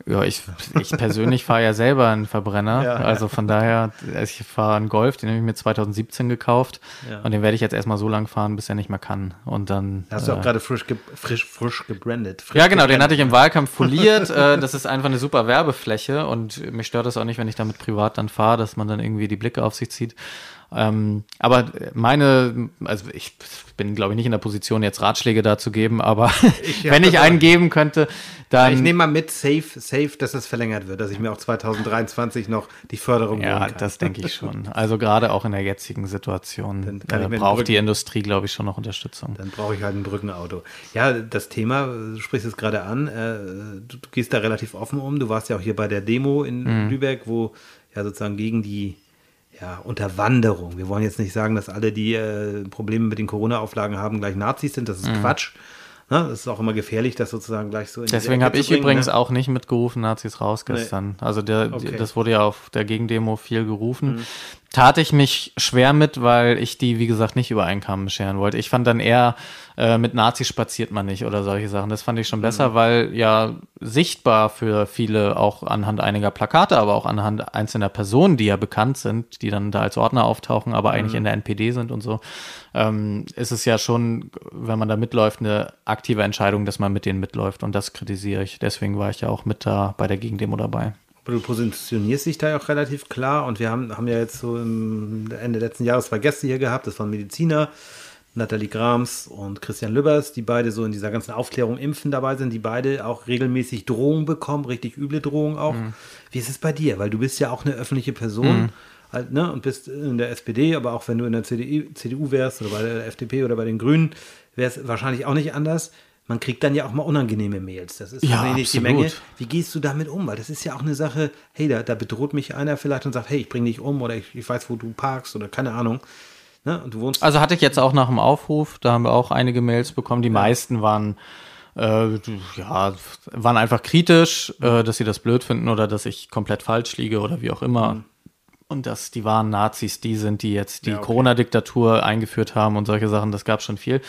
Ja, ich, ich persönlich fahre ja selber einen Verbrenner. Ja. Also von daher, ich fahre einen Golf, den habe ich mir 2017 gekauft. Ja. Und den werde ich jetzt erstmal so lang fahren, bis er nicht mehr kann. Und dann. Hast du auch äh, gerade frisch, ge frisch, frisch gebrandet. Frisch Ja, genau, den gebrandet. hatte ich im Wahlkampf foliert. äh, das ist einfach eine super Werbefläche und mich stört das auch nicht, wenn ich damit privat dann fahre, dass man dann irgendwie die Blicke auf sich zieht. Ähm, aber meine, also ich bin, glaube ich, nicht in der Position, jetzt Ratschläge dazu geben, aber Ich- wenn ich einen geben könnte, dann. Ich nehme mal mit, safe, safe, dass es verlängert wird, dass ich mir auch 2023 noch die Förderung ja, das denke ich schon. Also gerade auch in der jetzigen Situation äh, braucht die Industrie, glaube ich, schon noch Unterstützung. Dann brauche ich halt ein Brückenauto. Ja, das Thema, du sprichst es gerade an, äh, du, du gehst da relativ offen um. Du warst ja auch hier bei der Demo in Mhm. Lübeck, wo ja sozusagen gegen die ja, Unterwanderung. Wir wollen jetzt nicht sagen, dass alle, die äh, Probleme mit den Corona-Auflagen haben, gleich Nazis sind. Das ist Quatsch. Ne? Das ist auch immer gefährlich, das sozusagen gleich so in Deswegen habe ich bringen, übrigens ne? auch nicht mitgerufen, Nazis raus gestern. Also der, Okay. das wurde ja auf der Gegendemo viel gerufen. Tat ich mich schwer mit, weil ich die, wie gesagt, nicht über einen Kamm scheren wollte. Ich fand dann eher, äh, mit Nazis spaziert man nicht oder solche Sachen. Das fand ich schon besser, weil ja sichtbar für viele auch anhand einiger Plakate, aber auch anhand einzelner Personen, die ja bekannt sind, die dann da als Ordner auftauchen, aber eigentlich in der NPD sind und so, ähm, ist es ja schon, wenn man da mitläuft, eine aktive Entscheidung, dass man mit denen mitläuft. Und das kritisiere ich. Deswegen war ich ja auch mit da bei der Gegendemo dabei. Aber du positionierst dich da ja auch relativ klar und wir haben, haben ja jetzt so Ende letzten Jahres zwei Gäste hier gehabt, das waren Mediziner, Nathalie Grams und Christian Lübbers, die beide so in dieser ganzen Aufklärung Impfen dabei sind, die beide auch regelmäßig Drohungen bekommen, richtig üble Drohungen auch. Wie ist es bei dir? Weil du bist ja auch eine öffentliche Person halt, ne? und bist in der SPD, aber auch wenn du in der CDU, CDU wärst oder bei der FDP oder bei den Grünen, wäre es wahrscheinlich auch nicht anders. Man kriegt dann ja auch mal unangenehme Mails. Das ist Ja, nicht die. Menge. Wie gehst du damit um? Weil das ist ja auch eine Sache, hey, da, da bedroht mich einer vielleicht und sagt, hey, ich bring dich um oder ich, ich weiß, wo du parkst oder keine Ahnung. Ne? Und du wohnst. Also hatte ich jetzt auch nach dem Aufruf, da haben wir auch einige Mails bekommen. Die meisten waren, äh, ja, waren einfach kritisch, äh, dass sie das blöd finden oder dass ich komplett falsch liege oder wie auch immer. Und dass die wahren Nazis die sind, die jetzt die Ja, okay. Corona-Diktatur eingeführt haben und solche Sachen, das gab schon viel.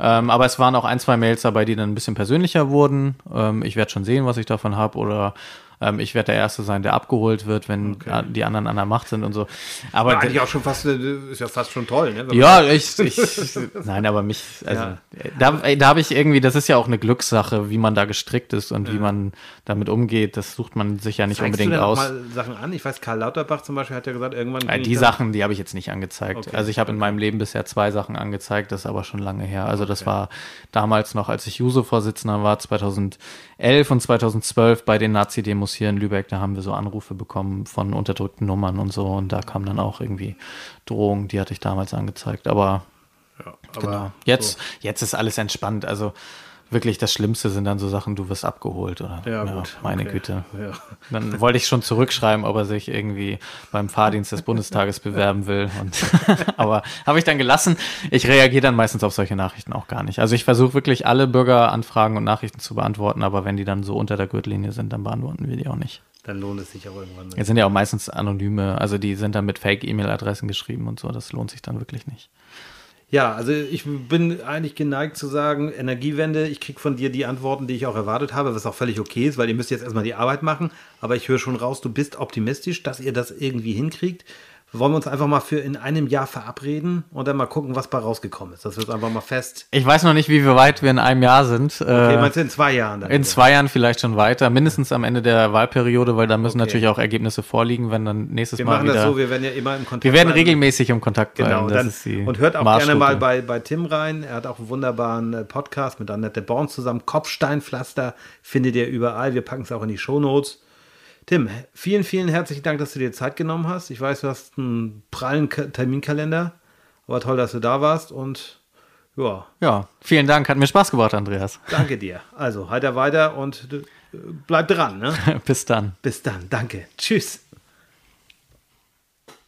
Ähm, aber es waren auch ein, zwei Mails dabei, die dann ein bisschen persönlicher wurden. Ähm, ich werde schon sehen, was ich davon habe. Oder ähm, ich werde der Erste sein, der abgeholt wird, wenn äh, die anderen an der Macht sind und so. Aber Ja, eigentlich auch schon fast, äh, ist ja fast schon toll, ne? Wenn ja, ich, ich, nein, aber mich, also, Ja. da, ey, da habe ich irgendwie, das ist ja auch eine Glückssache, wie man da gestrickt ist und wie man damit umgeht. Das sucht man sich ja nicht Zeigst unbedingt du denn auch aus. mal Sachen an? Ich weiß, Karl Lauterbach zum Beispiel hat ja gesagt, irgendwann. Ja, die Sachen, die habe ich jetzt nicht angezeigt. Okay, Also ich habe in meinem Leben bisher zwei Sachen angezeigt, das ist aber schon lange her. Also das war damals noch, als ich Juso-Vorsitzender war, 2011 und 2012 bei den Nazi-Demos hier in Lübeck, da haben wir so Anrufe bekommen von unterdrückten Nummern und so und da kamen dann auch irgendwie Drohungen, die hatte ich damals angezeigt. Aber Ja, aber Genau. Jetzt, jetzt ist alles entspannt. Also wirklich das Schlimmste sind dann so Sachen, du wirst abgeholt oder Ja, gut. meine okay. Güte. Ja. Dann wollte ich schon zurückschreiben, ob er sich irgendwie beim Fahrdienst des Bundestages bewerben will. Und aber habe ich dann gelassen. Ich reagiere dann meistens auf solche Nachrichten auch gar nicht. Also ich versuche wirklich alle Bürgeranfragen und Nachrichten zu beantworten, aber wenn die dann so unter der Gürtellinie sind, dann beantworten wir die auch nicht. Dann lohnt es sich auch irgendwann. Jetzt sind ja auch meistens anonyme, also die sind dann mit Fake-E-Mail-Adressen geschrieben und so. Das lohnt sich dann wirklich nicht. Ja, also ich bin eigentlich geneigt zu sagen, Energiewende, ich kriege von dir die Antworten, die ich auch erwartet habe, was auch völlig okay ist, weil ihr müsst jetzt erstmal die Arbeit machen. Aber ich höre schon raus, du bist optimistisch, dass ihr das irgendwie hinkriegt. Wollen wir uns einfach mal für in einem Jahr verabreden und dann mal gucken, was bei rausgekommen ist. Das wird einfach mal fest. Ich weiß noch nicht, wie weit wir in einem Jahr sind. Okay, äh, meinst du in zwei Jahren? Dann in wieder? zwei Jahren vielleicht schon weiter, mindestens am Ende der Wahlperiode, weil da müssen okay. natürlich auch Ergebnisse vorliegen, wenn dann nächstes wir Mal wieder. Wir machen das so, wir werden ja immer im Kontakt. Wir werden bleiben. regelmäßig im Kontakt bleiben. Genau. Dann, und hört auch gerne mal bei, bei Tim rein. Er hat auch einen wunderbaren äh, Podcast mit Annette Born zusammen. Kopfsteinpflaster findet ihr überall. Wir packen es auch in die Show Notes. Tim, vielen, vielen herzlichen Dank, dass du dir Zeit genommen hast. Ich weiß, du hast einen prallen Terminkalender, aber toll, dass du da warst und ja. Ja, vielen Dank, hat mir Spaß gebracht, Andreas. Danke dir. Also, heiter weiter und äh, bleib dran. Ne? Bis dann. Bis dann, danke. Tschüss.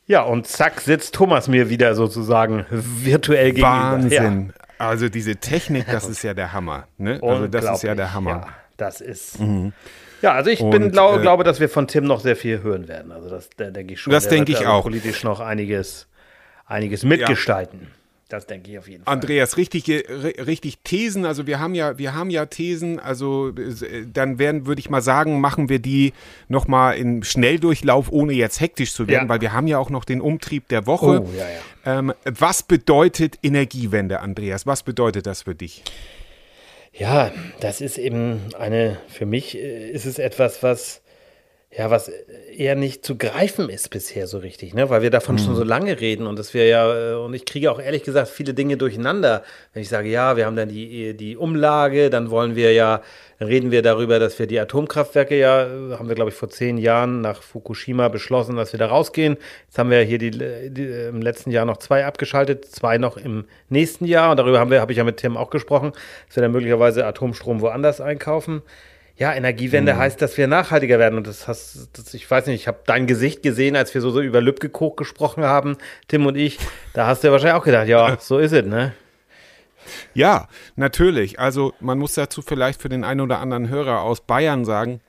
Ja, und zack sitzt Thomas mir wieder sozusagen virtuell gegenüber. Wahnsinn. Ja. Also diese Technik, das ist ja der Hammer. Ne? Also das ist ja der Hammer. Ja, das ist. Mhm. Ja, also ich bin, glaub, äh, glaube, dass wir von Tim noch sehr viel hören werden. Also das da denke ich schon. Das denke ich also auch. Politisch noch einiges, einiges mitgestalten. Ja. Das denke ich auf jeden Fall. Andreas, richtig, richtig Thesen. Also wir haben ja, wir haben ja Thesen. Also dann werden, würde ich mal sagen, machen wir die noch mal in Schnelldurchlauf, ohne jetzt hektisch zu werden, ja. weil wir haben ja auch noch den Umtrieb der Woche. Oh, ja, ja. Ähm, was bedeutet Energiewende, Andreas? Was bedeutet das für dich? Ja, das ist eben eine, für mich äh, ist es etwas, was, ja, was eher nicht zu greifen ist bisher so richtig, ne? weil wir davon mhm. schon so lange reden und dass wir ja, äh, und ich kriege auch ehrlich gesagt viele Dinge durcheinander, wenn ich sage, ja, wir haben dann die, die Umlage, dann wollen wir ja reden wir darüber, dass wir die Atomkraftwerke ja, haben wir glaube ich vor zehn Jahren nach Fukushima beschlossen, dass wir da rausgehen. Jetzt haben wir hier die, die, im letzten Jahr noch zwei abgeschaltet, zwei noch im nächsten Jahr und darüber haben wir, habe ich ja mit Tim auch gesprochen, dass wir dann möglicherweise Atomstrom woanders einkaufen. Ja, Energiewende mhm. heißt, dass wir nachhaltiger werden. Und das hast, das, ich weiß nicht, ich habe dein Gesicht gesehen, als wir so, so über Lübkekoch gesprochen haben, Tim und ich. Da hast du ja wahrscheinlich auch gedacht, ja, so ist es, ne? Ja, natürlich. Also man muss dazu vielleicht für den einen oder anderen Hörer aus Bayern sagen,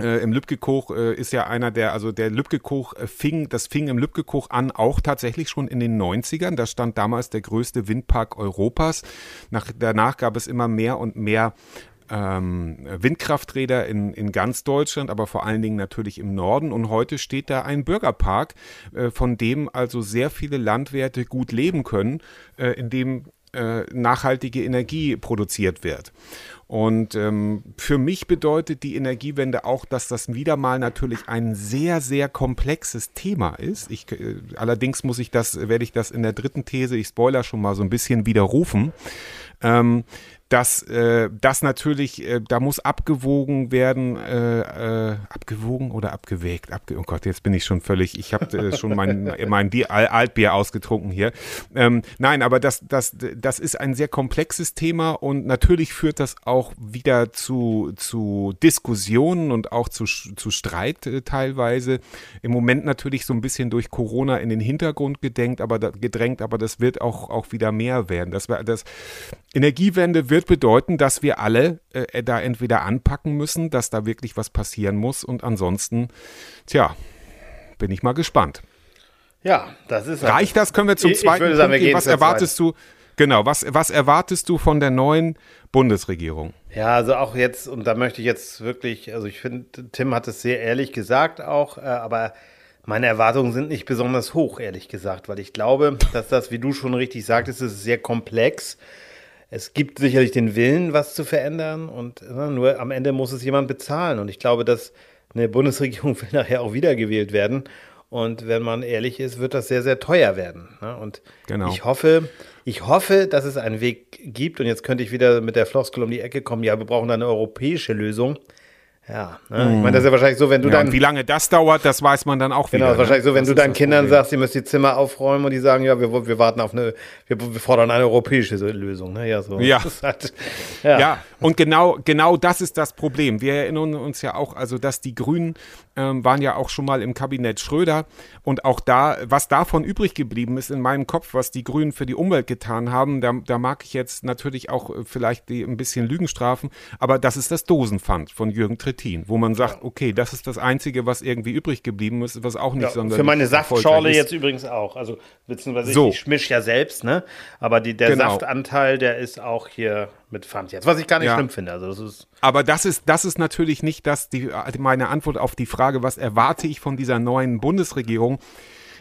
äh, Im Lübkekoch äh, ist ja einer der, also der Lübkekoch äh, fing, das fing im Lübkekoch an, auch tatsächlich schon in den 90ern. Da stand damals der größte Windpark Europas. Nach, danach gab es immer mehr und mehr ähm, Windkrafträder in, in ganz Deutschland, aber vor allen Dingen natürlich im Norden. Und heute steht da ein Bürgerpark, äh, von dem also sehr viele Landwirte gut leben können, äh, in dem äh, nachhaltige Energie produziert wird. Und ähm, für mich bedeutet die Energiewende auch, dass das wieder mal natürlich ein sehr, sehr komplexes Thema ist. Ich, äh, allerdings muss ich das, werde ich das in der dritten These, ich spoiler schon mal so ein bisschen widerrufen. Ähm, dass äh, das natürlich, äh, da muss abgewogen werden, äh, äh, abgewogen oder abgewägt? Abge oh Gott, jetzt bin ich schon völlig, ich habe äh, schon mein, mein Altbier ausgetrunken hier. Ähm, nein, aber das, das, das ist ein sehr komplexes Thema und natürlich führt das auch wieder zu, zu Diskussionen und auch zu, zu Streit äh, teilweise. Im Moment natürlich so ein bisschen durch Corona in den Hintergrund gedenkt, aber gedrängt, aber das wird auch, auch wieder mehr werden. Das, das Energiewende wird wird bedeuten, dass wir alle äh, da entweder anpacken müssen, dass da wirklich was passieren muss und ansonsten, tja, bin ich mal gespannt. Ja, das ist. Reicht das? Können wir zum ich, zweiten ich sagen, Punkt gehen. Was erwartest du? Genau, was, was erwartest du von der neuen Bundesregierung? Ja, also auch jetzt, und da möchte ich jetzt wirklich, also ich finde, Tim hat es sehr ehrlich gesagt auch, äh, aber meine Erwartungen sind nicht besonders hoch, ehrlich gesagt, weil ich glaube, dass das, wie du schon richtig sagtest, ist sehr komplex es gibt sicherlich den Willen, was zu verändern und ne, nur am Ende muss es jemand bezahlen. Und ich glaube, dass eine Bundesregierung will nachher auch wiedergewählt werden. Und wenn man ehrlich ist, wird das sehr, sehr teuer werden. Ne? Und genau. ich hoffe, ich hoffe, dass es einen Weg gibt. Und jetzt könnte ich wieder mit der Floskel um die Ecke kommen. Ja, wir brauchen eine europäische Lösung. Ja, ne? ich meine, das ist ja wahrscheinlich so, wenn du ja, dann. Wie lange das dauert, das weiß man dann auch genau, wieder. Genau, wahrscheinlich ne? so, wenn das du deinen Kindern Problem. sagst, ihr müsst die Zimmer aufräumen und die sagen, ja, wir, wir warten auf eine, wir, wir fordern eine europäische Lösung. Ne? Ja, so. Ja. Halt, ja. ja. und genau, genau das ist das Problem. Wir erinnern uns ja auch, also, dass die Grünen ähm, waren ja auch schon mal im Kabinett Schröder und auch da, was davon übrig geblieben ist in meinem Kopf, was die Grünen für die Umwelt getan haben, da, da mag ich jetzt natürlich auch äh, vielleicht die, ein bisschen Lügen strafen, aber das ist das Dosenpfand von Jürgen Tritt Trittin, wo man sagt, okay, das ist das Einzige, was irgendwie übrig geblieben ist, was auch nicht ja, sonderlich Für meine Saftschorle jetzt übrigens auch. Also, beziehungsweise so. ich, ich mische ja selbst, ne? Aber die, der genau. Saftanteil, der ist auch hier mit Pfand jetzt, was ich gar nicht ja. schlimm finde. Also das ist Aber das ist, das ist natürlich nicht das, die, meine Antwort auf die Frage, was erwarte ich von dieser neuen Bundesregierung?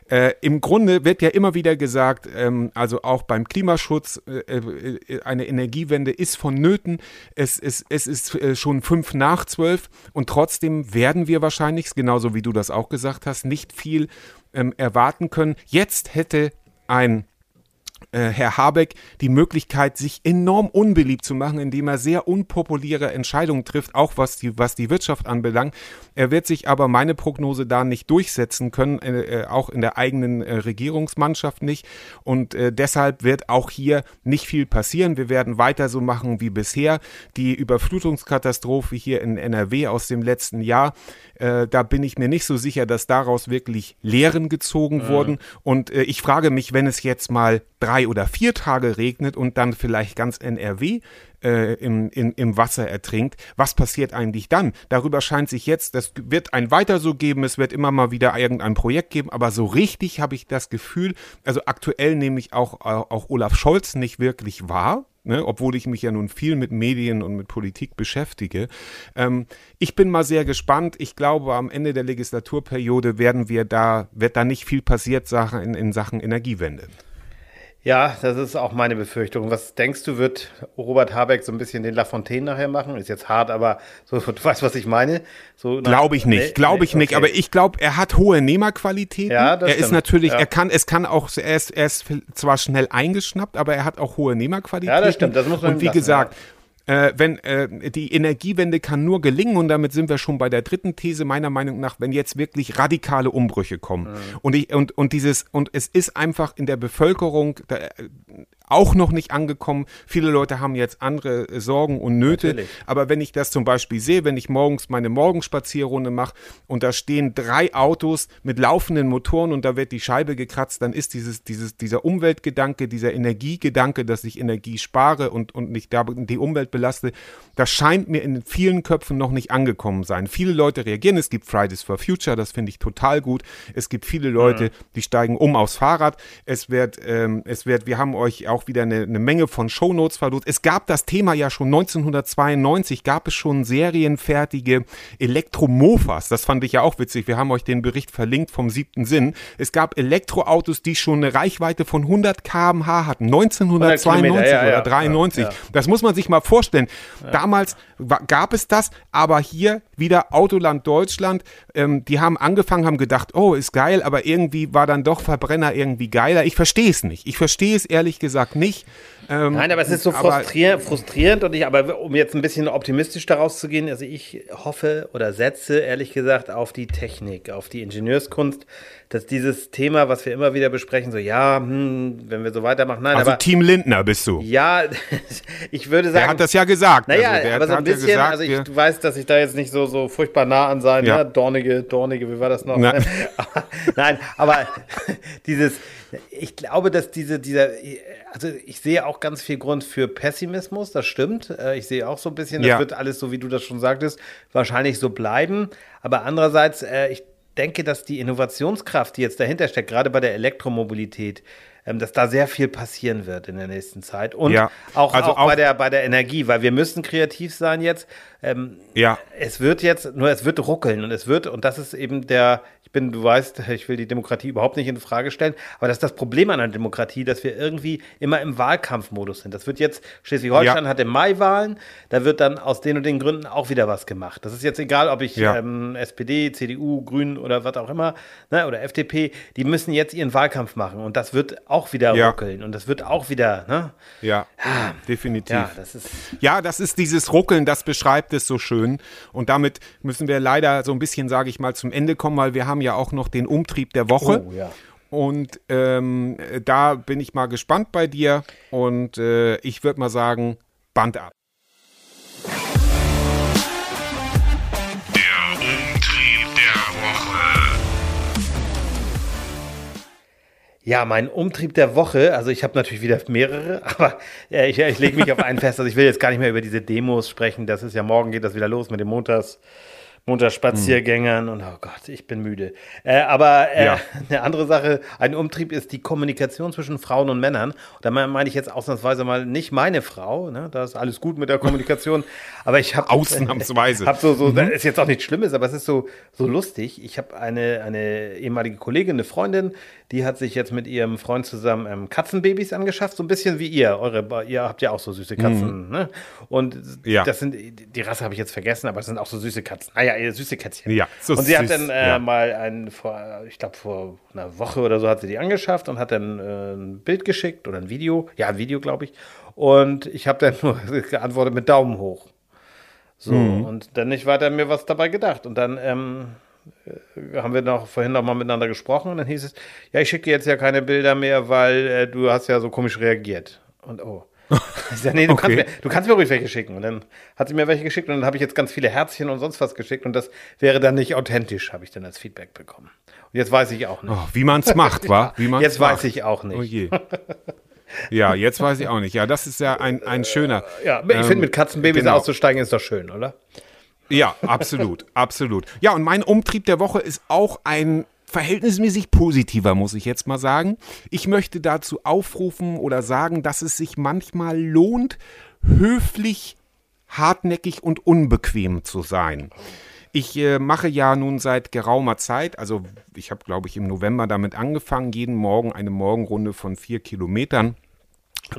Äh, Im Grunde wird ja immer wieder gesagt, ähm, also auch beim Klimaschutz, äh, äh, eine Energiewende ist vonnöten. Es, es, es ist äh, schon fünf nach zwölf und trotzdem werden wir wahrscheinlich, genauso wie du das auch gesagt hast, nicht viel ähm, erwarten können. Jetzt hätte ein äh, Herr Habeck die Möglichkeit, sich enorm unbeliebt zu machen, indem er sehr unpopuläre Entscheidungen trifft, auch was die, was die Wirtschaft anbelangt. Er wird sich aber meine Prognose da nicht durchsetzen können, äh, äh auch in der eigenen äh, Regierungsmannschaft nicht. Und äh, deshalb wird auch hier nicht viel passieren. Wir werden weiter so machen wie bisher. Die Überflutungskatastrophe hier in NRW aus dem letzten Jahr, da bin ich mir nicht so sicher, dass daraus wirklich Lehren gezogen mhm. wurden. Und ich frage mich, wenn es jetzt mal drei oder vier Tage regnet und dann vielleicht ganz NRW äh, im, in, im Wasser ertrinkt, was passiert eigentlich dann? Darüber scheint sich jetzt, das wird ein weiter so geben, es wird immer mal wieder irgendein Projekt geben, aber so richtig habe ich das Gefühl, also aktuell nehme ich auch, auch Olaf Scholz nicht wirklich wahr, Ne, obwohl ich mich ja nun viel mit Medien und mit Politik beschäftige. Ähm, ich bin mal sehr gespannt. Ich glaube, am Ende der Legislaturperiode werden wir da, wird da nicht viel passiert Sachen in, in Sachen Energiewende. Ja, das ist auch meine Befürchtung. Was denkst du, wird Robert Habeck so ein bisschen den Lafontaine nachher machen? Ist jetzt hart, aber so, du weißt, was ich meine? So glaube ich nicht, glaube ich nee, nicht. Aber ich glaube, er hat hohe Nehmerqualitäten. Ja, das er stimmt. ist natürlich, ja. er kann, es kann auch, er ist, er ist zwar schnell eingeschnappt, aber er hat auch hohe Nehmerqualitäten. Ja, das stimmt. Das muss man Und wie lassen, gesagt, ja äh, wenn äh, die Energiewende kann nur gelingen und damit sind wir schon bei der dritten These meiner Meinung nach, wenn jetzt wirklich radikale Umbrüche kommen mhm. und ich und und dieses und es ist einfach in der Bevölkerung da, auch noch nicht angekommen. Viele Leute haben jetzt andere äh, Sorgen und Nöte. Natürlich. Aber wenn ich das zum Beispiel sehe, wenn ich morgens meine Morgenspazierrunde mache und da stehen drei Autos mit laufenden Motoren und da wird die Scheibe gekratzt, dann ist dieses, dieses, dieser Umweltgedanke, dieser Energiegedanke, dass ich Energie spare und, und nicht die Umwelt belaste, das scheint mir in vielen Köpfen noch nicht angekommen sein. Viele Leute reagieren. Es gibt Fridays for Future, das finde ich total gut. Es gibt viele Leute, mhm. die steigen um aufs Fahrrad. Es wird, ähm, es wird, wir haben euch auch auch wieder eine, eine Menge von Shownotes verlost. Es gab das Thema ja schon 1992, gab es schon serienfertige Elektromofas. Das fand ich ja auch witzig. Wir haben euch den Bericht verlinkt vom siebten Sinn. Es gab Elektroautos, die schon eine Reichweite von 100 km/h hatten. 1992 ja, oder 93. Ja, das muss man sich mal vorstellen. Damals gab es das, aber hier wieder Autoland Deutschland. Ähm, die haben angefangen, haben gedacht, oh, ist geil, aber irgendwie war dann doch Verbrenner irgendwie geiler. Ich verstehe es nicht. Ich verstehe es ehrlich gesagt gesagt nicht. Ähm, Nein, aber es ist so frustrier frustrierend und ich, aber um jetzt ein bisschen optimistisch daraus zu gehen, also ich hoffe oder setze ehrlich gesagt auf die Technik, auf die Ingenieurskunst, dass dieses Thema, was wir immer wieder besprechen, so ja, hm, wenn wir so weitermachen, nein, also aber Team Lindner bist du. Ja, ich würde sagen. Er hat das ja gesagt. Naja, also, aber so ein bisschen, gesagt, also ich, du weißt, dass ich da jetzt nicht so, so furchtbar nah an sein, ja. ne? Dornige, Dornige, wie war das noch? Nein, nein aber dieses, ich glaube, dass diese, dieser, also ich sehe auch ganz viel Grund für Pessimismus, das stimmt. Äh, ich sehe auch so ein bisschen, das ja. wird alles, so wie du das schon sagtest, wahrscheinlich so bleiben. Aber andererseits, äh, ich denke, dass die Innovationskraft, die jetzt dahinter steckt, gerade bei der Elektromobilität, ähm, dass da sehr viel passieren wird in der nächsten Zeit. Und ja, auch, also auch, auch, bei, der, bei der Energie, weil wir müssen kreativ sein jetzt. Ähm, ja. Es wird jetzt, nur es wird ruckeln und es wird, und das ist eben der, bin, du weißt, ich will die Demokratie überhaupt nicht in Frage stellen, aber das ist das Problem an der Demokratie, dass wir irgendwie immer im Wahlkampfmodus sind. Das wird jetzt, Schleswig-Holstein ja. hat im Mai Wahlen, da wird dann aus den und den Gründen auch wieder was gemacht. Das ist jetzt egal, ob ich ja. ähm, SPD, CDU, Grünen oder was auch immer, ne, oder FDP, die müssen jetzt ihren Wahlkampf machen und das wird auch wieder ja. ruckeln und das wird auch wieder, ne? Ja, ja. definitiv. Ja das, ist ja, das ist dieses Ruckeln, das beschreibt es so schön und damit müssen wir leider so ein bisschen, sage ich mal, zum Ende kommen, weil wir haben haben ja auch noch den Umtrieb der Woche. Oh, ja. Und ähm, da bin ich mal gespannt bei dir. Und äh, ich würde mal sagen, Band ab. Der Umtrieb der Woche. Ja, mein Umtrieb der Woche, also ich habe natürlich wieder mehrere, aber äh, ich, ich lege mich auf einen fest. Also ich will jetzt gar nicht mehr über diese Demos sprechen. Das ist ja morgen geht das wieder los mit dem Montags unter Spaziergängern und oh Gott, ich bin müde. Äh, aber äh, Ja. eine andere Sache, ein Umtrieb ist die Kommunikation zwischen Frauen und Männern. Und da meine ich jetzt ausnahmsweise mal nicht meine Frau, ne? da ist alles gut mit der Kommunikation, aber ich habe Ausnahmsweise. Hab so, so, das ist jetzt auch nichts Schlimmes, aber es ist so, so lustig. Ich habe eine, eine ehemalige Kollegin, eine Freundin, die hat sich jetzt mit ihrem Freund zusammen ähm, Katzenbabys angeschafft, so ein bisschen wie ihr. Eure, ihr habt ja auch so süße Katzen, ne? Und Ja. das sind, die Rasse habe ich jetzt vergessen, aber es sind auch so süße Katzen. Naja, ihr süße Kätzchen. Ja, so und sie hat süß, dann äh, ja. mal ein, vor, ich glaube, vor einer Woche oder so hat sie die angeschafft und hat dann äh, ein Bild geschickt oder ein Video. Ja, ein Video, glaube ich. Und ich habe dann nur geantwortet mit Daumen hoch. So, Mhm. und dann nicht weiter mir was dabei gedacht. Und dann ähm, äh, haben wir noch vorhin noch mal miteinander gesprochen und dann hieß es, ja, ich schicke dir jetzt ja keine Bilder mehr, weil äh, du hast ja so komisch reagiert. Und oh. Ich sag, nee, du, Okay. kannst mir, du kannst mir ruhig welche schicken. Und dann hat sie mir welche geschickt und dann habe ich jetzt ganz viele Herzchen und sonst was geschickt und das wäre dann nicht authentisch, habe ich dann als Feedback bekommen. Und jetzt weiß ich auch nicht. Oh, wie man es macht, wa? Wie man's jetzt macht. weiß ich auch nicht. Oh je. Ja, jetzt weiß ich auch nicht. Ja, das ist ja ein, ein schöner. Ja, ich finde, mit Katzenbabys genau. auszusteigen ist doch schön, oder? Ja, absolut, absolut. Ja, und mein Umtrieb der Woche ist auch ein verhältnismäßig positiver, muss ich jetzt mal sagen. Ich möchte dazu aufrufen oder sagen, dass es sich manchmal lohnt, höflich, hartnäckig und unbequem zu sein. Ich äh, mache ja nun seit geraumer Zeit, also ich habe, glaube ich, im November damit angefangen, jeden Morgen eine Morgenrunde von vier Kilometern.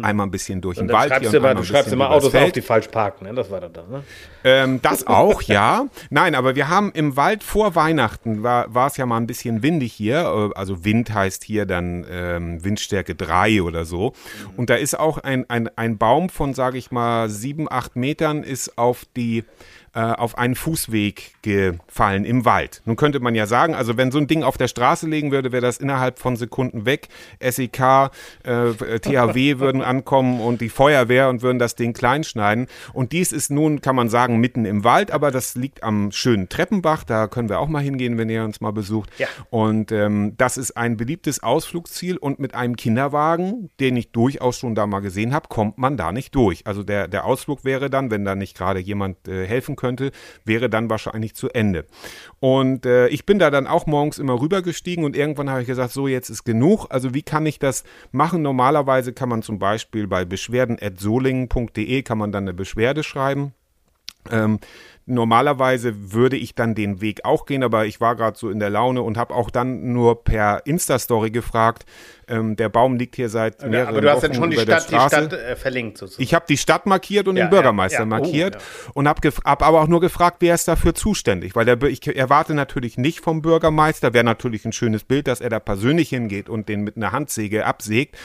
Einmal ein bisschen durch den Wald schreibst hier einmal du schreibst immer Autos auf, die falsch parken, ne? Das war dann das, ne? Ähm, das auch, ja. Nein, aber wir haben im Wald vor Weihnachten, war, war es ja mal ein bisschen windig hier. äh, Also Wind heißt hier dann ähm, Windstärke 3 oder so. Und da ist auch ein, ein, ein Baum von, sage ich mal, sieben, acht Metern ist auf die äh, auf einen Fußweg gefallen im Wald. Nun könnte man ja sagen, also wenn so ein Ding auf der Straße liegen würde, wäre das innerhalb von Sekunden weg. SEK, äh, THW würden ankommen und die Feuerwehr und würden das Ding klein schneiden. Und dies ist nun, kann man sagen, mitten im Wald, aber das liegt am schönen Treppenbach. Da können wir auch mal hingehen, wenn ihr uns mal besucht. Ja. Und ähm, das ist ein beliebtes Ausflugsziel und mit einem Kinderwagen, den ich durchaus schon da mal gesehen habe, kommt man da nicht durch. Also der, der Ausflug wäre dann, wenn da nicht gerade jemand äh, helfen könnte, wäre dann wahrscheinlich zu Ende. Und äh, ich bin da dann auch morgens immer rübergestiegen und irgendwann habe ich gesagt, so jetzt ist genug. Also wie kann ich das machen? Normalerweise kann man zum Beispiel bei beschwerden.solingen.de kann man dann eine Beschwerde schreiben. Ähm, normalerweise würde ich dann den Weg auch gehen, aber ich war gerade so in der Laune und habe auch dann nur per Insta-Story gefragt. Ähm, der Baum liegt hier seit mehreren Aber du hast Wochen dann schon die Stadt, die. Stadt äh, verlinkt sozusagen. Ich habe die Stadt markiert und Ja, den Bürgermeister ja, ja. Oh, markiert ja. und habe hab aber auch nur gefragt, wer ist dafür zuständig, weil der, ich erwarte natürlich nicht vom Bürgermeister, wäre natürlich ein schönes Bild, dass er da persönlich hingeht und den mit einer Handsäge absägt.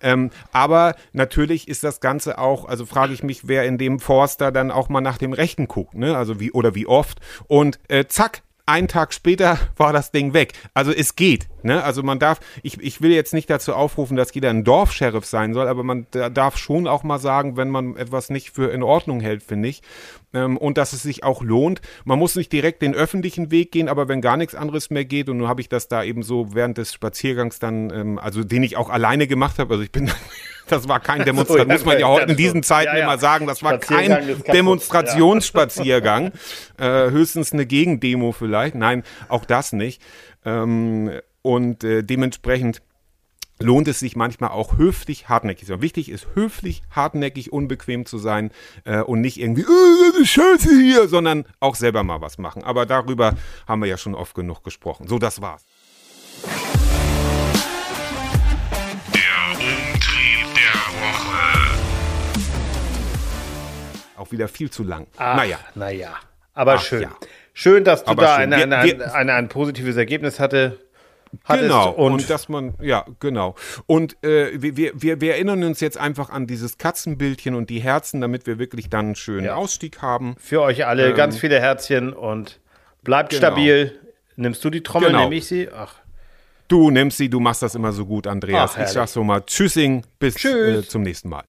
Ähm, aber natürlich ist das Ganze auch, also frage ich mich, wer in dem Forster dann auch mal nach dem Rechten guckt, ne? Also wie oder wie oft und äh, zack. Ein Tag später war das Ding weg. Also es geht. Ne? Also man darf, ich, ich will jetzt nicht dazu aufrufen, dass jeder ein Dorfscheriff sein soll, aber man da- darf schon auch mal sagen, wenn man etwas nicht für in Ordnung hält, finde ich. Ähm, und dass es sich auch lohnt. Man muss nicht direkt den öffentlichen Weg gehen, aber wenn gar nichts anderes mehr geht, und nun habe ich das da eben so während des Spaziergangs dann, ähm, also den ich auch alleine gemacht habe, also ich bin das war kein Demonstration, ja, muss man ja heute in diesen. Zeiten Ja, immer sagen, das war kein Demonstrationsspaziergang, äh, höchstens eine Gegendemo vielleicht, nein, auch das nicht. Ähm, und äh, dementsprechend lohnt es sich manchmal auch höflich, hartnäckig zu sein. Wichtig ist höflich, hartnäckig, unbequem zu sein äh, und nicht irgendwie, äh, scheiße hier, sondern auch selber mal was machen. Aber darüber haben wir ja schon oft genug gesprochen. So, das war's. Auch wieder viel zu lang. Ach, naja. Naja. Aber Ach, schön. ja. Schön, dass du Aber da eine, eine, eine, ein positives Ergebnis hatte, hattest. Genau, und, und, dass man, ja, genau. Und äh, wir, wir, wir erinnern uns jetzt einfach an dieses Katzenbildchen und die Herzen, damit wir wirklich dann einen schönen Ja. Ausstieg haben. für euch alle ganz viele Herzchen und bleibt Genau. stabil. Nimmst du die Trommel, Genau. nehme ich sie? Ach, Du nimmst sie, du machst das immer so gut, Andreas. Ach, ich sag so mal Tschüssing, bis Tschüss. äh, zum nächsten Mal.